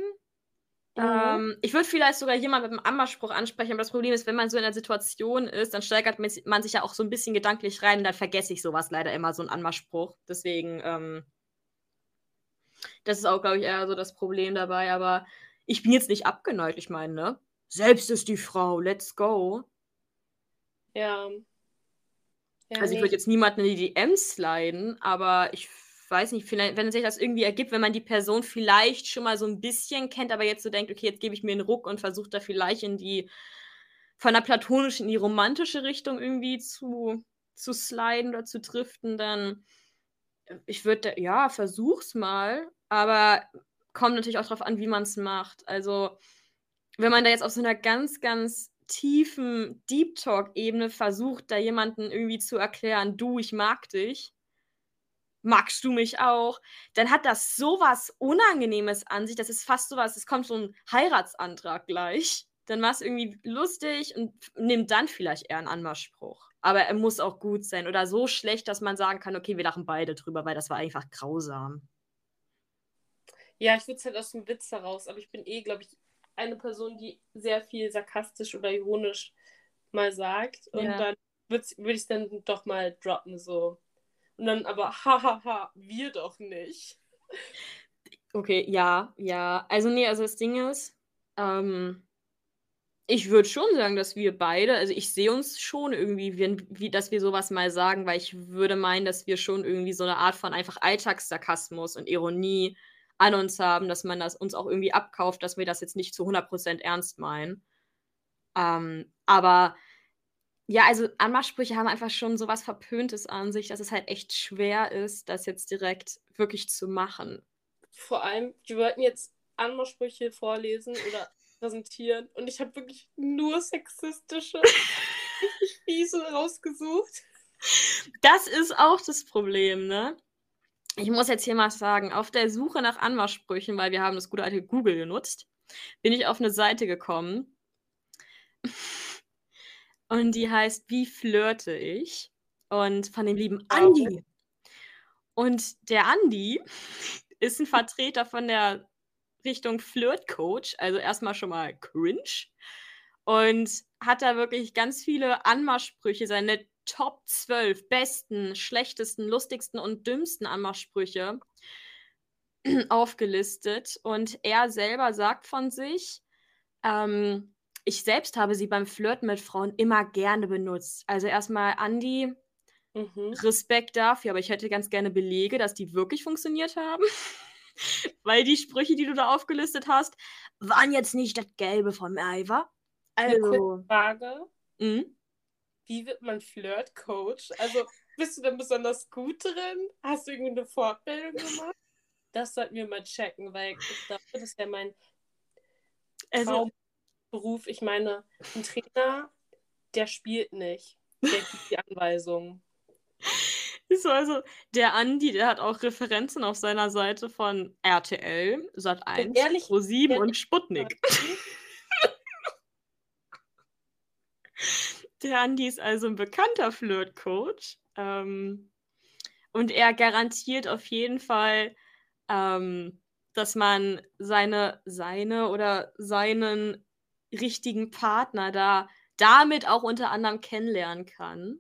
Mhm. Ähm, ich würde vielleicht sogar jemanden mit einem Anmachspruch ansprechen, aber das Problem ist, wenn man so in der Situation ist, dann steigert man man sich ja auch so ein bisschen gedanklich rein und dann vergesse ich sowas leider immer, so einen Anmachspruch. Deswegen, ähm, das ist auch, glaube ich, eher so das Problem dabei. Aber ich bin jetzt nicht abgeneigt, ich meine, ne? Selbst ist die Frau, let's go. Ja. ja Also ich würde jetzt niemanden in die DMs sliden, aber ich weiß nicht, vielleicht, wenn sich das irgendwie ergibt, wenn man die Person vielleicht schon mal so ein bisschen kennt, aber jetzt so denkt, okay, jetzt gebe ich mir einen Ruck und versuche da vielleicht in die von der platonischen in die romantische Richtung irgendwie zu, zu sliden oder zu driften, dann ich würde, ja, versuch's mal, aber kommt natürlich auch darauf an, wie man es macht. Also, wenn man da jetzt auf so einer ganz, ganz tiefen Deep Talk-Ebene versucht, da jemanden irgendwie zu erklären, du, ich mag dich, magst du mich auch, dann hat das sowas Unangenehmes an sich, das ist fast sowas, es kommt so ein Heiratsantrag gleich. Dann war es irgendwie lustig und nimmt dann vielleicht eher einen Anmachspruch. Aber er muss auch gut sein oder so schlecht, dass man sagen kann, okay, wir lachen beide drüber, weil das war einfach grausam. Ja, ich würde es halt aus dem Witz heraus, aber ich bin eh, glaube ich, eine Person, die sehr viel sarkastisch oder ironisch mal sagt. Und ja. dann würde ich es dann doch mal droppen, so. Und dann aber, hahaha, wir doch nicht. Okay, ja, ja. Also, nee, also das Ding ist, ähm, ich würde schon sagen, dass wir beide, also ich sehe uns schon irgendwie, wie, wie, dass wir sowas mal sagen, weil ich würde meinen, dass wir schon irgendwie so eine Art von einfach Alltagssarkasmus und Ironie an uns haben, dass man das uns auch irgendwie abkauft, dass wir das jetzt nicht zu 100% ernst meinen. Ähm, aber ja, also Anmachsprüche haben einfach schon so was Verpöntes an sich, dass es halt echt schwer ist, das jetzt direkt wirklich zu machen. Vor allem, die wollten jetzt Anmachsprüche vorlesen oder präsentieren und ich habe wirklich nur sexistische, fiese rausgesucht. Das ist auch das Problem, ne? ich muss jetzt hier mal sagen, auf der Suche nach Anmachsprüchen, weil wir haben das gute alte Google genutzt, bin ich auf eine Seite gekommen. Und die heißt Wie flirte ich? Und von dem lieben Andi. Und der Andi ist ein Vertreter von der Richtung Flirt-Coach, also erstmal schon mal cringe. Und hat da wirklich ganz viele Anmachsprüche, seine Top 12 besten, schlechtesten, lustigsten und dümmsten Anmachsprüche aufgelistet. Und er selber sagt von sich, ähm, ich selbst habe sie beim Flirten mit Frauen immer gerne benutzt. Also erstmal Andi, mhm. Respekt dafür, aber ich hätte ganz gerne Belege, dass die wirklich funktioniert haben. Weil die Sprüche, die du da aufgelistet hast, waren jetzt nicht das Gelbe vom Eiver. Also. Eine Frage. Mhm wie wird man Flirt-Coach? Also, bist du denn besonders gut drin? Hast du irgendwie eine Fortbildung gemacht? Das sollten wir mal checken, weil ich glaube, das ist ja mein also, Beruf. Ich meine, ein Trainer, der spielt nicht. Der gibt die Anweisungen. So, also der Andi, der hat auch Referenzen auf seiner Seite von RTL, Sat1, Pro7 und Sputnik. Der Andi ist also ein bekannter Flirt-Coach. Ähm, und er garantiert auf jeden Fall, ähm, dass man seine, seine oder seinen richtigen Partner da damit auch unter anderem kennenlernen kann.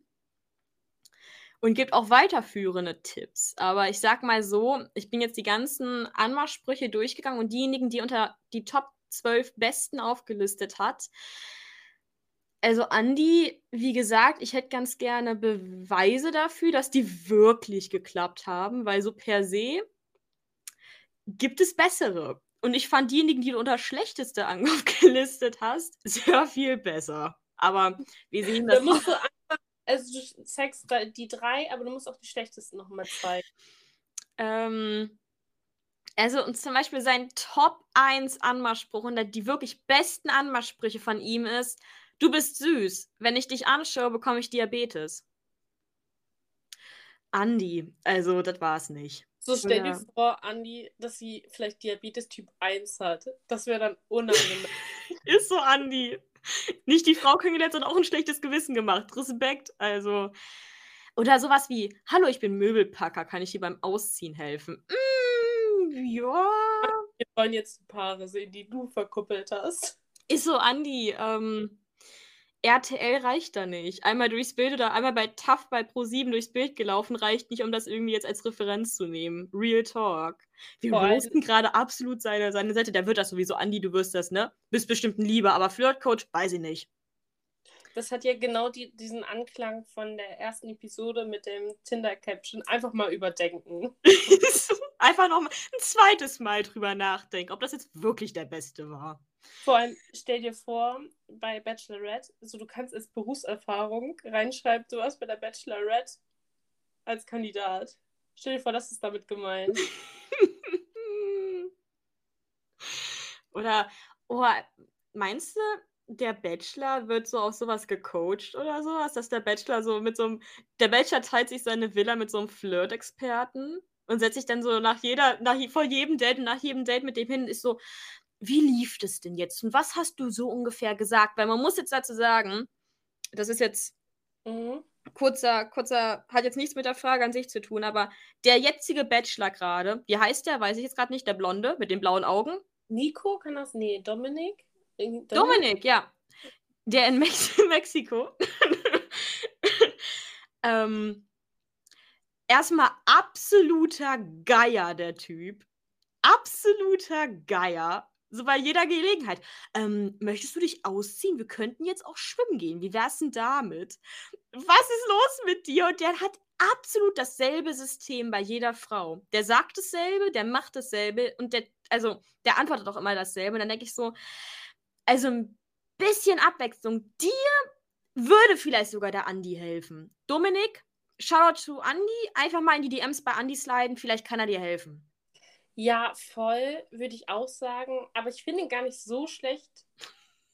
Und gibt auch weiterführende Tipps. Aber ich sag mal so, ich bin jetzt die ganzen Anmachsprüche durchgegangen und diejenigen, die unter die Top 12 besten aufgelistet hat, also Andi, wie gesagt, ich hätte ganz gerne Beweise dafür, dass die wirklich geklappt haben, weil so per se gibt es bessere. Und ich fand diejenigen, die du unter schlechteste aufgelistet hast, sehr viel besser. Aber wir sehen das. Da musst du also du zeigst die drei, aber du musst auch die schlechtesten nochmal zeigen. Ähm, also und zum Beispiel sein Top 1 Anmachspruch und die wirklich besten Anmachsprüche von ihm ist, Du bist süß. Wenn ich dich anschaue, bekomme ich Diabetes. Andi, also das war es nicht. So stell ja. dir vor, Andi, dass sie vielleicht Diabetes Typ 1 hat. Das wäre dann unangenehm. Ist so, Andi. Nicht die Frau kennengelernt, sondern auch ein schlechtes Gewissen gemacht. Respekt, also. Oder sowas wie, hallo, ich bin Möbelpacker, kann ich dir beim Ausziehen helfen? Mm, ja. Wir wollen jetzt Paare sehen, die du verkuppelt hast. Ist so, Andi, ähm, RTL reicht da nicht. Einmal durchs Bild oder einmal bei TAF bei Pro7 durchs Bild gelaufen reicht nicht, um das irgendwie jetzt als Referenz zu nehmen. Real Talk. Wir roasten gerade absolut seine, seine Seite. Der wird das sowieso, Andi, du wirst das, ne? Bist bestimmt ein Lieber, aber Flirtcoach, weiß ich nicht. Das hat ja genau die, diesen Anklang von der ersten Episode mit dem Tinder-Caption. Einfach mal überdenken. Einfach noch mal ein zweites Mal drüber nachdenken, ob das jetzt wirklich der Beste war. Vor allem, stell dir vor, bei Bachelorette, so du kannst als Berufserfahrung reinschreiben, du warst bei der Bachelorette als Kandidat. Stell dir vor, das ist damit gemeint. Oder, oh, meinst du, der Bachelor wird so auf sowas gecoacht oder sowas, dass der Bachelor so mit so einem, der Bachelor teilt sich seine Villa mit so einem Flirt-Experten und setzt sich dann so nach jeder, nach vor jedem Date und nach jedem Date mit dem hin, ist so, wie lief das denn jetzt und was hast du so ungefähr gesagt? Weil man muss jetzt dazu sagen, das ist jetzt mhm. kurzer, kurzer, hat jetzt nichts mit der Frage an sich zu tun, aber der jetzige Bachelor gerade, wie heißt der? Weiß ich jetzt gerade nicht, der Blonde mit den blauen Augen. Nico, kann das? Nee, Dominik? Dominik, Dominik ja. Der in Mex Mexiko. ähm, erstmal absoluter Geier, der Typ. Absoluter Geier. So bei jeder Gelegenheit. Ähm, möchtest du dich ausziehen? Wir könnten jetzt auch schwimmen gehen. Wie wär's denn damit? Was ist los mit dir? Und der hat absolut dasselbe System bei jeder Frau. Der sagt dasselbe, der macht dasselbe und der, also, der antwortet auch immer dasselbe. Und dann denke ich so, also ein bisschen Abwechslung. Dir würde vielleicht sogar der Andi helfen. Dominik, Shoutout zu Andi. Einfach mal in die DMs bei Andi sliden. Vielleicht kann er dir helfen. Ja, voll, würde ich auch sagen. Aber ich finde ihn gar nicht so schlecht.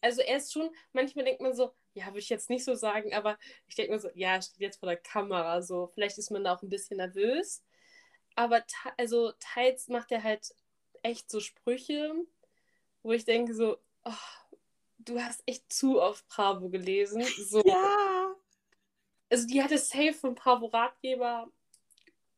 Also er ist schon, manchmal denkt man so, ja, würde ich jetzt nicht so sagen, aber ich denke mir so, ja, steht jetzt vor der Kamera, so, vielleicht ist man da auch ein bisschen nervös. Aber also teils macht er halt echt so Sprüche, wo ich denke so, oh, du hast echt zu oft Bravo gelesen. So. Ja. Also die hatte safe von Bravo Ratgeber,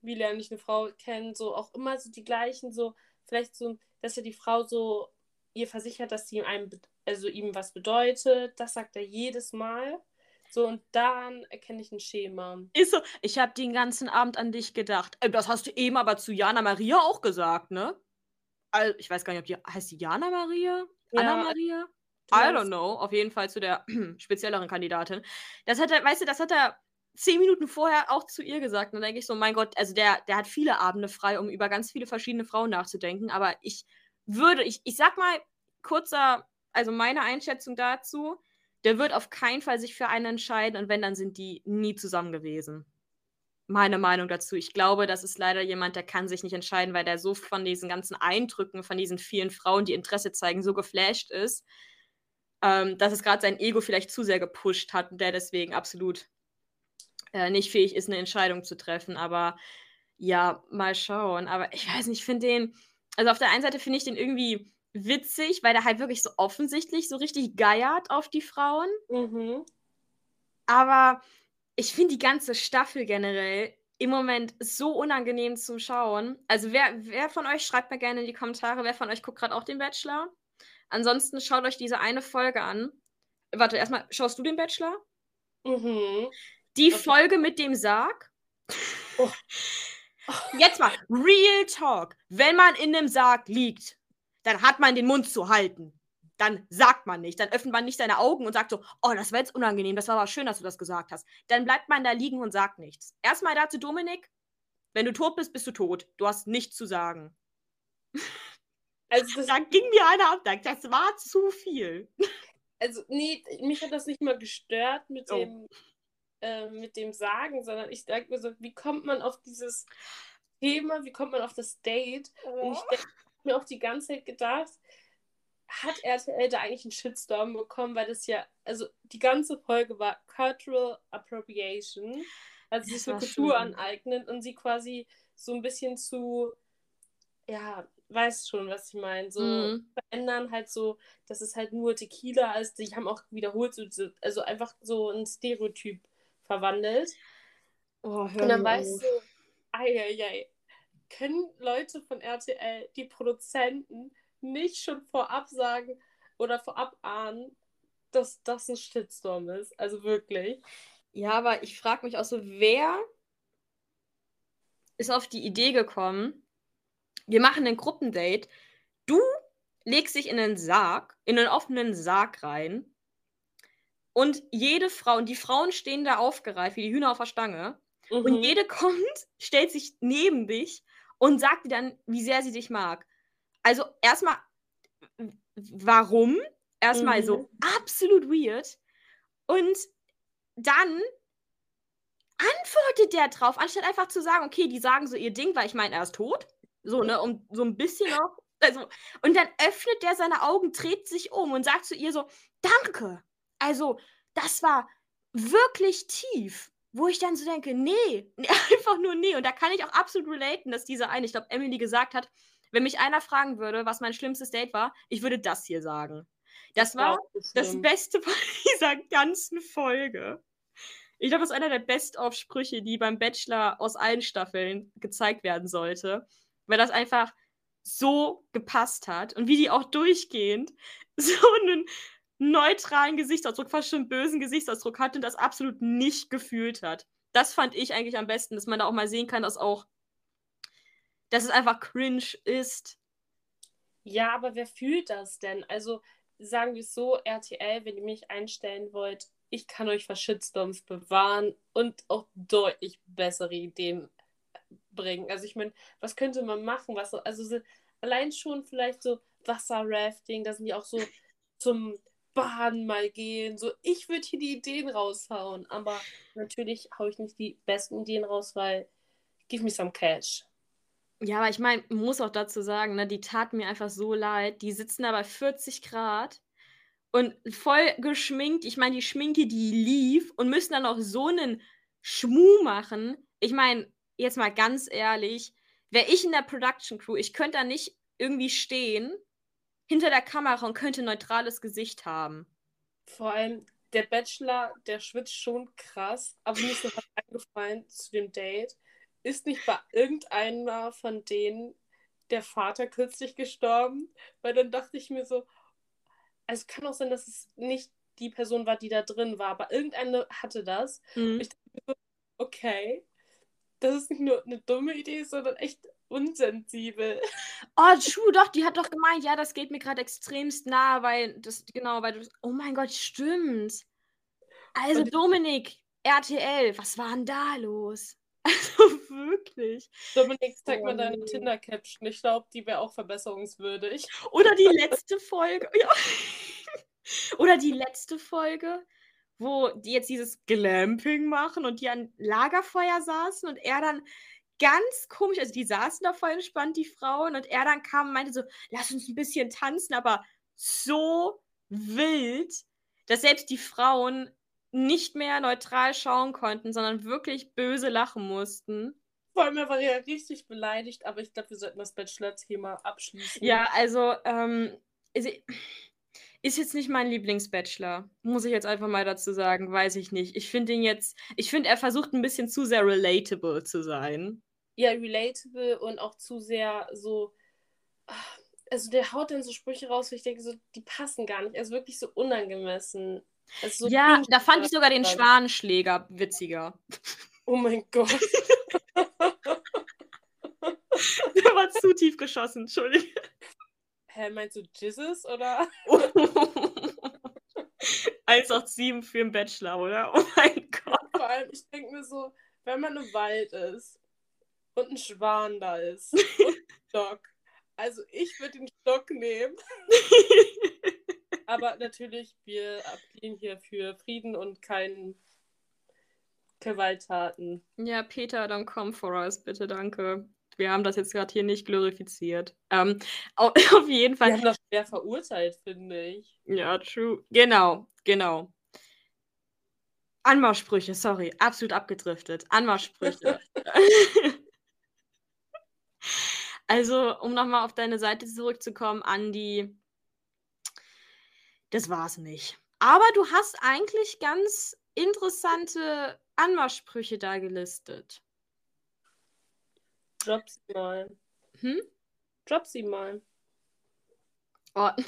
wie lerne ich eine Frau kennen, so auch immer so die gleichen, so vielleicht so, dass ja die Frau so ihr versichert, dass sie einem, also ihm was bedeutet. Das sagt er jedes Mal. So, und daran erkenne ich ein Schema. Ist so, ich habe den ganzen Abend an dich gedacht. Äh, das hast du eben aber zu Jana Maria auch gesagt, ne? Also, ich weiß gar nicht, ob die heißt die Jana Maria? Ja, Anna Maria? I don't know. Auf jeden Fall zu der spezielleren Kandidatin. Das hat er, weißt du, das hat er zehn Minuten vorher auch zu ihr gesagt. Und dann denke ich so, mein Gott, also der, der hat viele Abende frei, um über ganz viele verschiedene Frauen nachzudenken. Aber ich würde, ich, ich sag mal, kurzer, also meine Einschätzung dazu, der wird auf keinen Fall sich für einen entscheiden und wenn, dann sind die nie zusammen gewesen. Meine Meinung dazu. Ich glaube, das ist leider jemand, der kann sich nicht entscheiden, weil der so von diesen ganzen Eindrücken, von diesen vielen Frauen, die Interesse zeigen, so geflasht ist, ähm, dass es gerade sein Ego vielleicht zu sehr gepusht hat und der deswegen absolut äh, nicht fähig ist, eine Entscheidung zu treffen. Aber ja, mal schauen. Aber ich weiß nicht, ich finde den, also auf der einen Seite finde ich den irgendwie witzig, weil der halt wirklich so offensichtlich so richtig geiert auf die Frauen. Mhm. Aber ich finde die ganze Staffel generell im Moment so unangenehm zum Schauen. Also wer, wer von euch schreibt mir gerne in die Kommentare, wer von euch guckt gerade auch den Bachelor? Ansonsten schaut euch diese eine Folge an. Warte, erstmal, schaust du den Bachelor? Mhm. Die okay. Folge mit dem Sarg? Oh. Jetzt mal, Real Talk. Wenn man in einem Sarg liegt, dann hat man den Mund zu halten. Dann sagt man nicht. Dann öffnet man nicht seine Augen und sagt so, oh, das war jetzt unangenehm, das war aber schön, dass du das gesagt hast. Dann bleibt man da liegen und sagt nichts. Erstmal dazu, Dominik, wenn du tot bist, bist du tot. Du hast nichts zu sagen. Also da ging mir einer ab, das war zu viel. Also, nee, mich hat das nicht mal gestört mit oh. dem, äh, mit dem Sagen, sondern ich denke mir so, wie kommt man auf dieses Thema, wie kommt man auf das Date? Oh. Und ich denke mir auch die ganze Zeit gedacht, hat RTL da eigentlich einen Shitstorm bekommen, weil das ja, also die ganze Folge war Cultural Appropriation, also sich so Kultur schön. aneignen und sie quasi so ein bisschen zu, ja, weißt schon, was ich meine. So mm. verändern halt so, dass es halt nur Tequila ist. Die haben auch wiederholt, so, also einfach so ein Stereotyp verwandelt. Oh, Und dann weißt du, ei, können Leute von RTL, die Produzenten, nicht schon vorab sagen oder vorab ahnen, dass das ein Shitstorm ist? Also wirklich. Ja, aber ich frage mich auch so, wer ist auf die Idee gekommen, wir machen ein Gruppendate. Du legst dich in einen Sarg, in einen offenen Sarg rein. Und jede Frau, und die Frauen stehen da aufgereiht wie die Hühner auf der Stange. Mhm. Und jede kommt, stellt sich neben dich und sagt dir dann, wie sehr sie dich mag. Also erstmal, warum? Erstmal mhm. so absolut weird. Und dann antwortet der drauf, anstatt einfach zu sagen, okay, die sagen so ihr Ding, weil ich meine, er ist tot. So, ne, um so ein bisschen noch. Also, und dann öffnet der seine Augen, dreht sich um und sagt zu ihr so, danke. Also, das war wirklich tief. Wo ich dann so denke, nee, einfach nur nee. Und da kann ich auch absolut relaten, dass diese eine, ich glaube, Emily gesagt hat, wenn mich einer fragen würde, was mein schlimmstes Date war, ich würde das hier sagen. Das war das Beste von dieser ganzen Folge. Ich glaube, das ist einer der Best-of-Sprüche, die beim Bachelor aus allen Staffeln gezeigt werden sollte, weil das einfach so gepasst hat und wie die auch durchgehend so einen neutralen Gesichtsausdruck, fast schon bösen Gesichtsausdruck hat und das absolut nicht gefühlt hat. Das fand ich eigentlich am besten, dass man da auch mal sehen kann, dass auch, dass es einfach cringe ist. Ja, aber wer fühlt das denn? Also sagen wir es so, RTL, wenn ihr mich einstellen wollt, ich kann euch vor Shitstorms bewahren und auch deutlich bessere Ideen bringen. Also ich meine, was könnte man machen? Was, also so, allein schon vielleicht so Wasserrafting, da sind die auch so zum Baden mal gehen. So, ich würde hier die Ideen raushauen, aber natürlich haue ich nicht die besten Ideen raus, weil give me some cash. Ja, aber ich meine, muss auch dazu sagen, ne, die taten mir einfach so leid. Die sitzen da bei 40 Grad und voll geschminkt. Ich meine, die Schminke, die lief und müssen dann auch so einen Schmuh machen. Ich meine, jetzt mal ganz ehrlich, wäre ich in der Production Crew, ich könnte da nicht irgendwie stehen hinter der Kamera und könnte ein neutrales Gesicht haben. Vor allem der Bachelor, der schwitzt schon krass, aber mir ist noch was eingefallen zu dem Date ist nicht bei irgendeiner von denen der Vater kürzlich gestorben? Weil dann dachte ich mir so, also kann auch sein, dass es nicht die Person war, die da drin war, aber irgendeine hatte das. Mhm. Ich dachte mir so, okay, das ist nicht nur eine dumme Idee, sondern echt unsensibel. Oh, true, doch, die hat doch gemeint, ja, das geht mir gerade extremst nah, weil das, genau, weil du, oh mein Gott, stimmt. Also, Dominik, RTL, was war denn da los? Also wirklich. Dominik, zeig oh, mal deine Tinder-Caption. Ich glaube, die wäre auch verbesserungswürdig. Oder die letzte Folge. Ja. Oder die letzte Folge, wo die jetzt dieses Glamping machen und die an Lagerfeuer saßen und er dann ganz komisch, also die saßen da voll entspannt, die Frauen, und er dann kam und meinte so, lass uns ein bisschen tanzen, aber so wild, dass selbst die Frauen nicht mehr neutral schauen konnten, sondern wirklich böse lachen mussten. Vor allem, er war ja richtig beleidigt, aber ich glaube, wir sollten das Bachelor-Thema abschließen. Ja, also, ähm, ist, ist jetzt nicht mein Lieblingsbachelor, muss ich jetzt einfach mal dazu sagen, weiß ich nicht. Ich finde ihn jetzt, ich finde, er versucht ein bisschen zu sehr relatable zu sein. Ja, relatable und auch zu sehr so, also der haut dann so Sprüche raus, wo ich denke, so, die passen gar nicht. Er ist wirklich so unangemessen. So ja, da fand ich sogar den Schwanenschläger witziger. Oh mein Gott. Der war zu tief geschossen, Entschuldigung. Hä, meinst du Jesus oder? 187 für den Bachelor, oder? Oh mein Gott. Vor allem, ich denke mir so, wenn man im Wald ist und ein Schwan da ist und ein Stock. Also ich würde den Stock nehmen. Aber natürlich, wir appellieren hier für Frieden und keinen Gewalttaten. Ja, Peter, don't come for us, bitte, danke. Wir haben das jetzt gerade hier nicht glorifiziert. Ähm, auf, auf, jeden Fall. Wir haben das schwer verurteilt, finde ich. Ja, true. Genau, genau. Anmachsprüche, sorry, absolut abgedriftet. Anmachsprüche. also, um nochmal auf deine Seite zurückzukommen, Andi, das war's nicht. Aber du hast eigentlich ganz interessante Anmachsprüche da gelistet. Drop sie mal. Hm? Drop sie mal. Oh.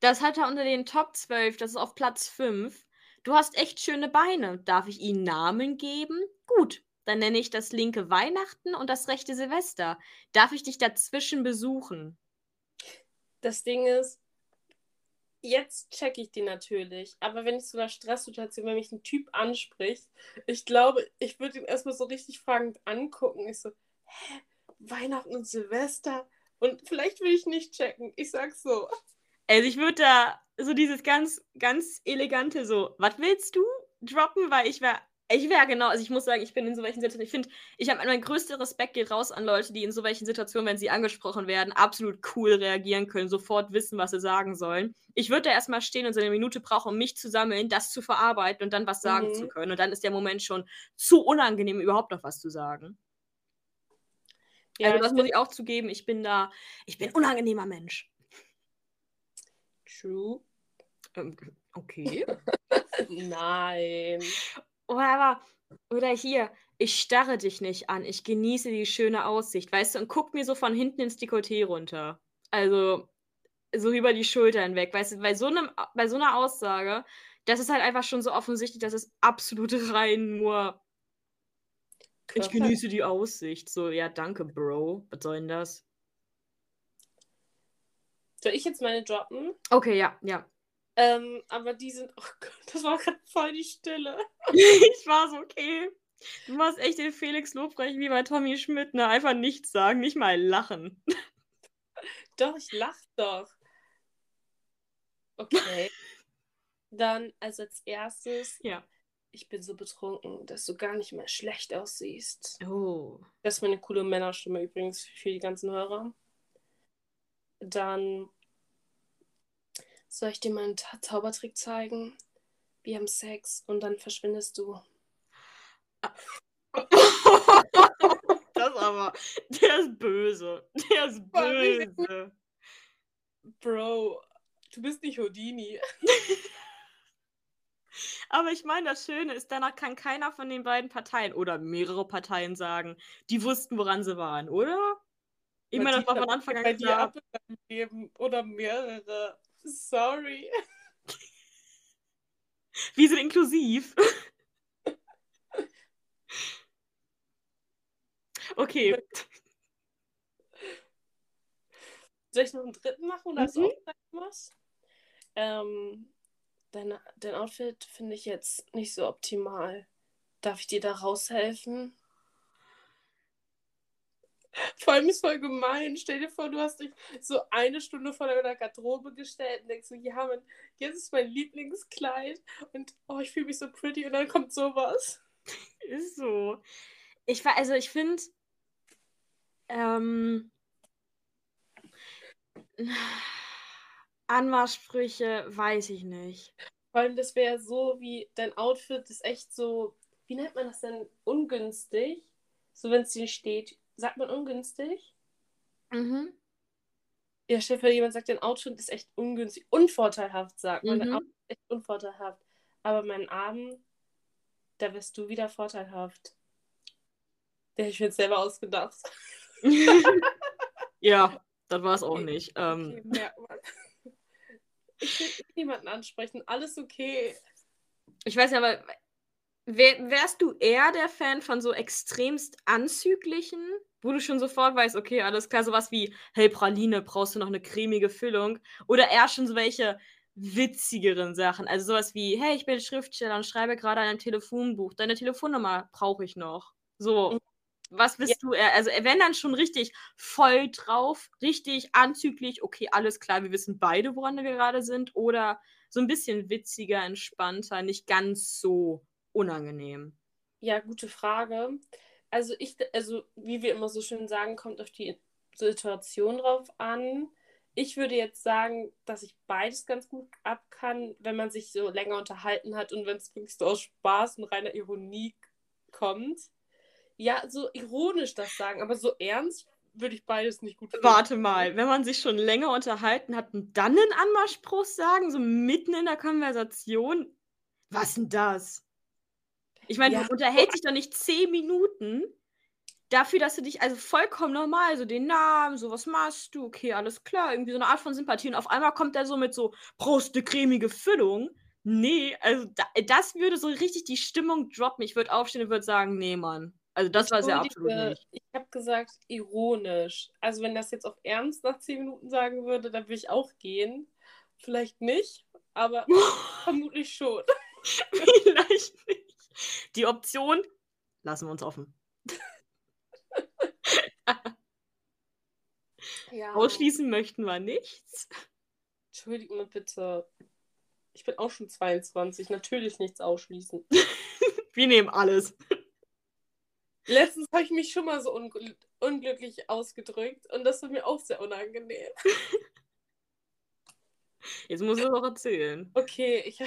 Das hat er unter den Top 12, das ist auf Platz 5. Du hast echt schöne Beine. Darf ich ihnen Namen geben? Gut, dann nenne ich das linke Weihnachten und das rechte Silvester. Darf ich dich dazwischen besuchen? Das Ding ist, jetzt checke ich die natürlich. Aber wenn ich so einer Stresssituation, wenn mich ein Typ anspricht, ich glaube, ich würde ihn erstmal so richtig fragend angucken. Ich so, hä? Weihnachten und Silvester? Und vielleicht will ich nicht checken. Ich sag's so. Also ich würde da so dieses ganz, ganz elegante so, was willst du droppen? Weil ich wäre Ich wäre genau, also ich muss sagen, ich bin in so welchen Situationen, ich finde, ich habe mein größter Respekt geht raus an Leute, die in so welchen Situationen, wenn sie angesprochen werden, absolut cool reagieren können, sofort wissen, was sie sagen sollen. Ich würde da erstmal stehen und so eine Minute brauchen, um mich zu sammeln, das zu verarbeiten und dann was sagen Mhm. zu können. Und dann ist der Moment schon zu unangenehm, überhaupt noch was zu sagen. Ja, also das muss ich auch zugeben, ich bin da, ich bin ein unangenehmer Mensch. true. Ähm, okay. Nein. Oder aber, oder hier, ich starre dich nicht an, ich genieße die schöne Aussicht, weißt du, und guck mir so von hinten ins Dekolleté runter. Also, so über die Schultern weg, weißt du, bei so, einem, bei so einer Aussage, das ist halt einfach schon so offensichtlich, dass es absolut rein nur, ich genieße die Aussicht. So, ja, danke, Bro. Was soll denn das? Soll ich jetzt meine droppen? Okay, ja, ja. Ähm, aber die sind. Oh Gott, das war gerade voll die Stille. ich war so, okay. Du machst echt den Felix Lobrecht wie bei Tommy Schmidt, ne? Einfach nichts sagen, nicht mal lachen. Doch, ich lach doch. Okay. Dann, also als erstes, Ja. ich bin so betrunken, dass du gar nicht mehr schlecht aussiehst. Oh. Das ist meine coole Männerstimme übrigens für die ganzen Hörer. Dann soll ich dir meinen Ta Zaubertrick zeigen? Wir haben Sex und dann verschwindest du. das aber, der ist böse. Der ist böse. Bro, du bist nicht Houdini. Aber ich meine, das Schöne ist, danach kann keiner von den beiden Parteien oder mehrere Parteien sagen, die wussten, woran sie waren, oder? Ich meine, das war von Anfang an klar. ab Leben oder mehrere. Sorry. Wir sind inklusiv. okay. Soll ich noch einen dritten machen oder hast du Mhm. auch was? Ähm, dein, dein Outfit finde ich jetzt nicht so optimal. Darf ich dir da raushelfen? Vor allem ist voll gemein. Stell dir vor, du hast dich so eine Stunde vor deiner Garderobe gestellt und denkst so, ja, Mann, jetzt ist mein Lieblingskleid und oh, ich fühle mich so pretty und dann kommt sowas. Ist so. Ich war, also ich finde, ähm, Anmachsprüche weiß ich nicht. Vor allem, das wäre so wie dein Outfit ist echt so, wie nennt man das denn? Ungünstig. So, wenn es dir steht. Sagt man ungünstig? Mhm. Ja, vor, jemand sagt, dein Outfit ist echt ungünstig. Unvorteilhaft, sagt man. Dein Mhm. Outfit ist echt unvorteilhaft. Aber mein Abend, da wirst du wieder vorteilhaft. Der hätte ich mir jetzt selber ausgedacht. ja, das war es auch Okay. nicht. Okay, Ähm, merkt man. Ich will niemanden ansprechen. Alles okay. ich weiß ja, aber wär, wärst du eher der Fan von so extremst anzüglichen, wo du schon sofort weißt, okay, alles klar, sowas wie, hey Praline, brauchst du noch eine cremige Füllung? Oder eher schon so welche witzigeren Sachen, also sowas wie, hey, ich bin Schriftsteller und schreibe gerade an einem Telefonbuch, deine Telefonnummer brauche ich noch. So, Mhm. was bist du eher? Also, wenn dann schon richtig voll drauf, richtig anzüglich, okay, alles klar, wir wissen beide, woran wir gerade sind, oder so ein bisschen witziger, entspannter, nicht ganz so unangenehm. Ja, gute Frage. Also ich, also wie wir immer so schön sagen, kommt auf die Situation drauf an. Ich würde jetzt sagen, dass ich beides ganz gut ab kann, wenn man sich so länger unterhalten hat und wenn es wirklich so aus Spaß und reiner Ironie kommt. Ja, so ironisch das sagen, aber so ernst würde ich beides nicht gut finden. Warte mal, wenn man sich schon länger unterhalten hat und dann einen Anmachspruch sagen, so mitten in der Konversation, was denn das? Ich meine, Ja. du unterhältst dich doch nicht zehn Minuten dafür, dass du dich, also vollkommen normal, so den Namen, so was machst du, okay, alles klar, irgendwie so eine Art von Sympathie und auf einmal kommt er so mit so, du eine cremige Füllung? Nee, also da, das würde so richtig die Stimmung droppen. Ich würde aufstehen und würde sagen, nee, Mann. Also das war sehr absolut nicht. Ich habe gesagt, ironisch. Also wenn das jetzt auf Ernst nach zehn Minuten sagen würde, dann würde ich auch gehen. Vielleicht nicht, aber vermutlich schon. Vielleicht nicht. Die Option lassen wir uns offen. Ja. Ausschließen möchten wir nichts. Entschuldigt mir bitte. Ich bin auch schon 22. Natürlich nichts ausschließen. Wir nehmen alles. Letztens habe ich mich schon mal so ungl unglücklich ausgedrückt und das war mir auch sehr unangenehm. Jetzt musst du doch erzählen. Okay, ich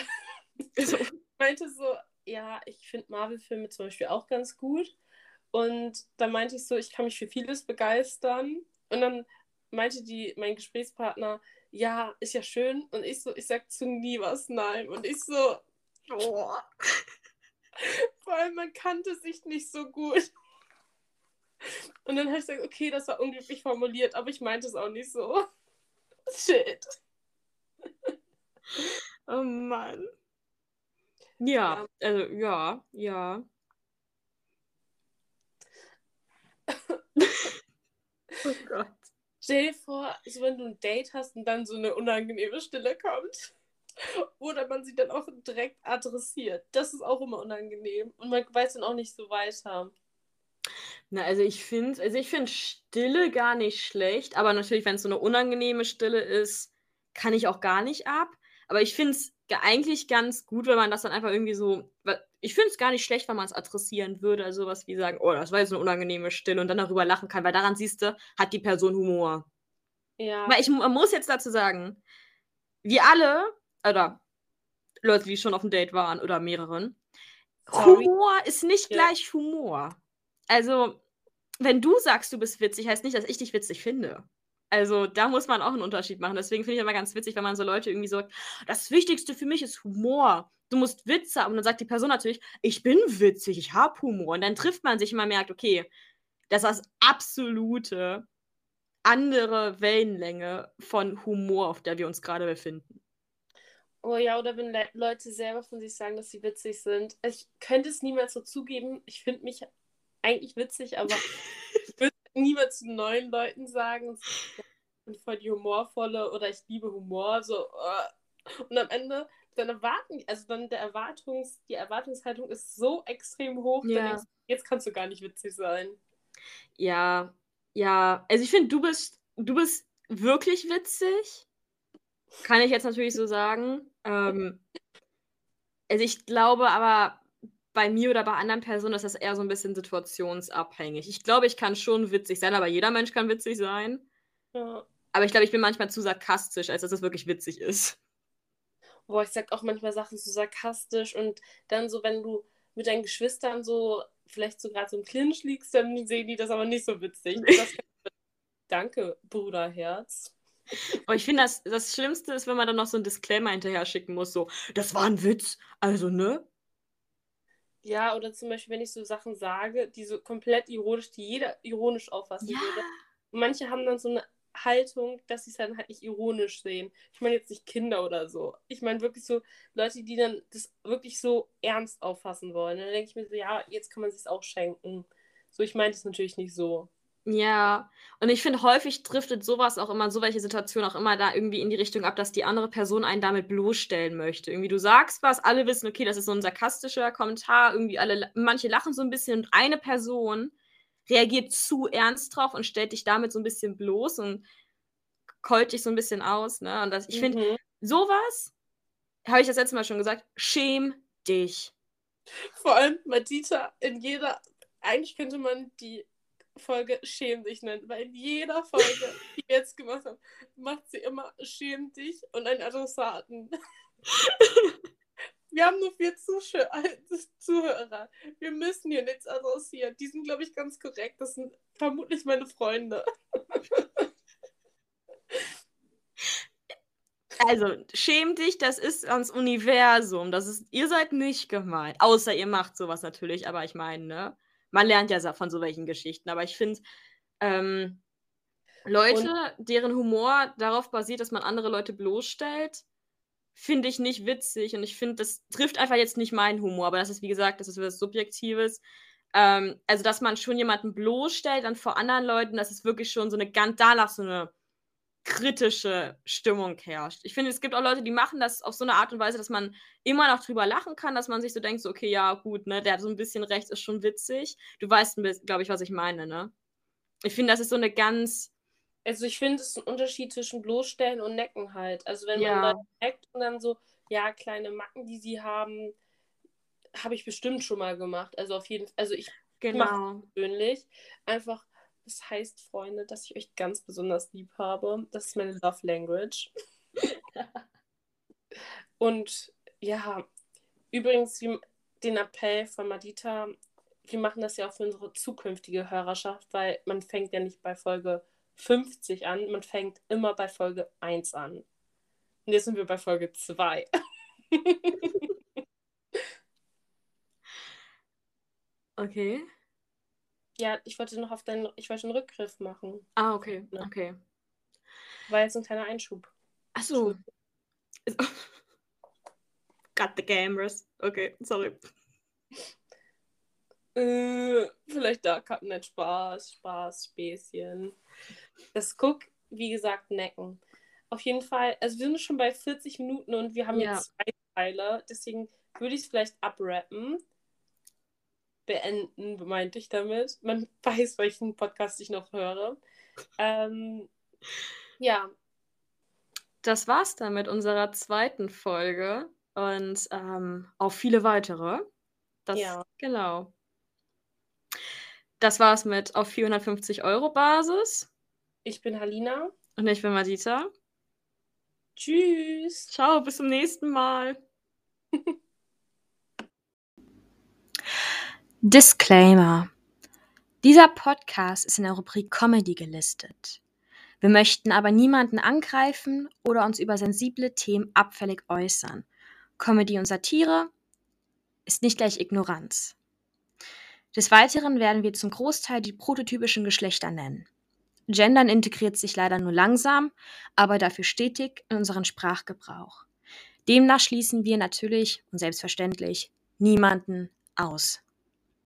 meinte so, ja, ich finde Marvel-Filme zum Beispiel auch ganz gut. Und dann meinte ich so, ich kann mich für vieles begeistern. Und dann meinte die, mein Gesprächspartner, ja, ist ja schön. Und ich so, ich sag zu nie was nein. Und ich so, oh. Vor allem, man kannte sich nicht so gut. Und dann habe ich gesagt, okay, das war unglücklich formuliert, aber ich meinte es auch nicht so. Shit. Oh Mann. Ja, ja. also ja, ja. oh Gott. Stell dir vor, so wenn du ein Date hast und dann so eine unangenehme Stille kommt. Oder man sie dann auch direkt adressiert. Das ist auch immer unangenehm. Und man weiß dann auch nicht so weiter. Na, also ich finde, also ich finde Stille gar nicht schlecht, aber natürlich, wenn es so eine unangenehme Stille ist, kann ich auch gar nicht ab. Aber ich finde es eigentlich ganz gut, wenn man das dann einfach irgendwie so. Ich finde es gar nicht schlecht, wenn man es adressieren würde. Also sowas wie sagen, oh, das war jetzt eine unangenehme Stille und dann darüber lachen kann, weil daran siehst du, hat die Person Humor. Ja. Weil ich muss jetzt dazu sagen, wir alle, oder Leute, die schon auf dem Date waren oder mehreren, Sorry. Humor ist nicht ja. gleich Humor. Also, wenn du sagst, du bist witzig, heißt nicht, dass ich dich witzig finde. Also da muss man auch einen Unterschied machen. Deswegen finde ich immer ganz witzig, wenn man so Leute irgendwie sagt, das Wichtigste für mich ist Humor. Du musst Witze haben. Und dann sagt die Person natürlich, ich bin witzig, ich habe Humor. Und dann trifft man sich immer merkt, okay, das ist das absolute andere Wellenlänge von Humor, auf der wir uns gerade befinden. Oh ja, oder wenn Le Leute selber von sich sagen, dass sie witzig sind. Ich könnte es niemals so zugeben. Ich finde mich eigentlich witzig, aber niemals zu neuen Leuten sagen, ich bin voll die humorvolle oder ich liebe Humor. So, uh. Und am Ende, dann erwarten, also dann der Erwartungs, die Erwartungshaltung ist so extrem hoch, ja. denkst, jetzt kannst du gar nicht witzig sein. Ja, ja. Also ich finde, du bist, du bist wirklich witzig. Kann ich jetzt natürlich so sagen. Ähm, also ich glaube aber, bei mir oder bei anderen Personen ist das eher so ein bisschen situationsabhängig. Ich glaube, ich kann schon witzig sein, aber jeder Mensch kann witzig sein. Ja. Aber ich glaube, ich bin manchmal zu sarkastisch, als dass es wirklich witzig ist. Boah, ich sag auch manchmal Sachen so sarkastisch und dann so, wenn du mit deinen Geschwistern so vielleicht so gerade so im Clinch liegst, dann sehen die das aber nicht so witzig. Danke, Bruderherz. Aber ich finde, das, das Schlimmste ist, wenn man dann noch so ein Disclaimer hinterher schicken muss, so, das war ein Witz, also ne? Ja, oder zum Beispiel, wenn ich so Sachen sage, die so komplett ironisch, die jeder ironisch auffassen ja. würde. Und manche haben dann so eine Haltung, dass sie es dann halt nicht ironisch sehen. Ich meine jetzt nicht Kinder oder so. Ich meine wirklich so Leute, die dann das wirklich so ernst auffassen wollen. Und dann denke ich mir so, ja, jetzt kann man sich auch schenken. So, ich meine es natürlich nicht so. Ja, und ich finde, häufig driftet sowas auch immer, so welche Situationen auch immer da irgendwie in die Richtung ab, dass die andere Person einen damit bloßstellen möchte. Irgendwie du sagst was, alle wissen, okay, das ist so ein sarkastischer Kommentar, irgendwie alle, manche lachen so ein bisschen und eine Person reagiert zu ernst drauf und stellt dich damit so ein bisschen bloß und keult dich so ein bisschen aus, ne? Und das, ich finde, mhm. sowas, habe ich das letzte Mal schon gesagt, schäm dich. Vor allem Madita in jeder, eigentlich könnte man die Folge Schäm dich nennen, weil in jeder Folge, die wir jetzt gemacht haben, macht sie immer Schäm dich und einen Adressaten. wir haben nur vier Zuschauer, Zuhörer. Wir müssen hier nichts adressieren. Die sind, glaube ich, ganz korrekt. Das sind vermutlich meine Freunde. Also, schäm dich, das ist ans Universum. Das ist, ihr seid nicht gemeint. Außer ihr macht sowas natürlich, aber ich meine, ne? Man lernt ja von so welchen Geschichten. Aber ich finde, ähm, Leute, und deren Humor darauf basiert, dass man andere Leute bloßstellt, finde ich nicht witzig. Und ich finde, das trifft einfach jetzt nicht meinen Humor. Aber das ist, wie gesagt, das ist was Subjektives. Ähm, also, dass man schon jemanden bloßstellt dann vor anderen Leuten, das ist wirklich schon so eine ganz, danach so eine kritische Stimmung herrscht. Ich finde, es gibt auch Leute, die machen das auf so eine Art und Weise, dass man immer noch drüber lachen kann, dass man sich so denkt, so, okay, ja, gut, ne, der hat so ein bisschen recht, ist schon witzig. Du weißt, glaube ich, was ich meine, ne? Ich finde, das ist so eine ganz. Also, ich finde, es ist ein Unterschied zwischen bloßstellen und necken halt. Also, wenn ja. man Leute neckt und dann so, ja, kleine Macken, die sie haben, habe ich bestimmt schon mal gemacht. Also auf jeden Fall, also ich Genau. persönlich einfach, das heißt, Freunde, dass ich euch ganz besonders lieb habe. Das ist meine Love Language. Und ja, übrigens den Appell von Madita, wir machen das ja auch für unsere zukünftige Hörerschaft, weil man fängt ja nicht bei Folge 50 an, man fängt immer bei Folge 1 an. Und jetzt sind wir bei Folge 2. Okay. Ja, ich wollte noch auf deinen, ich wollte einen Rückgriff machen. Ah, okay. Ja. Okay. War jetzt ein kleiner Einschub. Achso. Got the cameras. Okay, sorry. Äh, vielleicht da nicht Spaß, Spaß, Späßchen. Das Guck, wie gesagt, necken. Auf jeden Fall, also wir sind schon bei 40 Minuten und wir haben Ja. jetzt zwei Teile, deswegen würde ich es vielleicht abrappen. Beenden, meinte ich damit. Man weiß, welchen Podcast ich noch höre. Ähm, ja, Das war's dann mit unserer zweiten Folge und ähm, auf viele weitere. Das, Ja. Genau. Das war's mit auf 450 Euro Basis. ich bin Halina. Und ich bin Madita. Tschüss. Ciao, bis zum nächsten Mal. Disclaimer. Dieser Podcast ist in der Rubrik Comedy gelistet. Wir möchten aber niemanden angreifen oder uns über sensible Themen abfällig äußern. Comedy und Satire ist nicht gleich Ignoranz. Des Weiteren werden wir zum Großteil die prototypischen Geschlechter nennen. Gendern integriert sich leider nur langsam, aber dafür stetig in unseren Sprachgebrauch. Demnach schließen wir natürlich und selbstverständlich niemanden aus.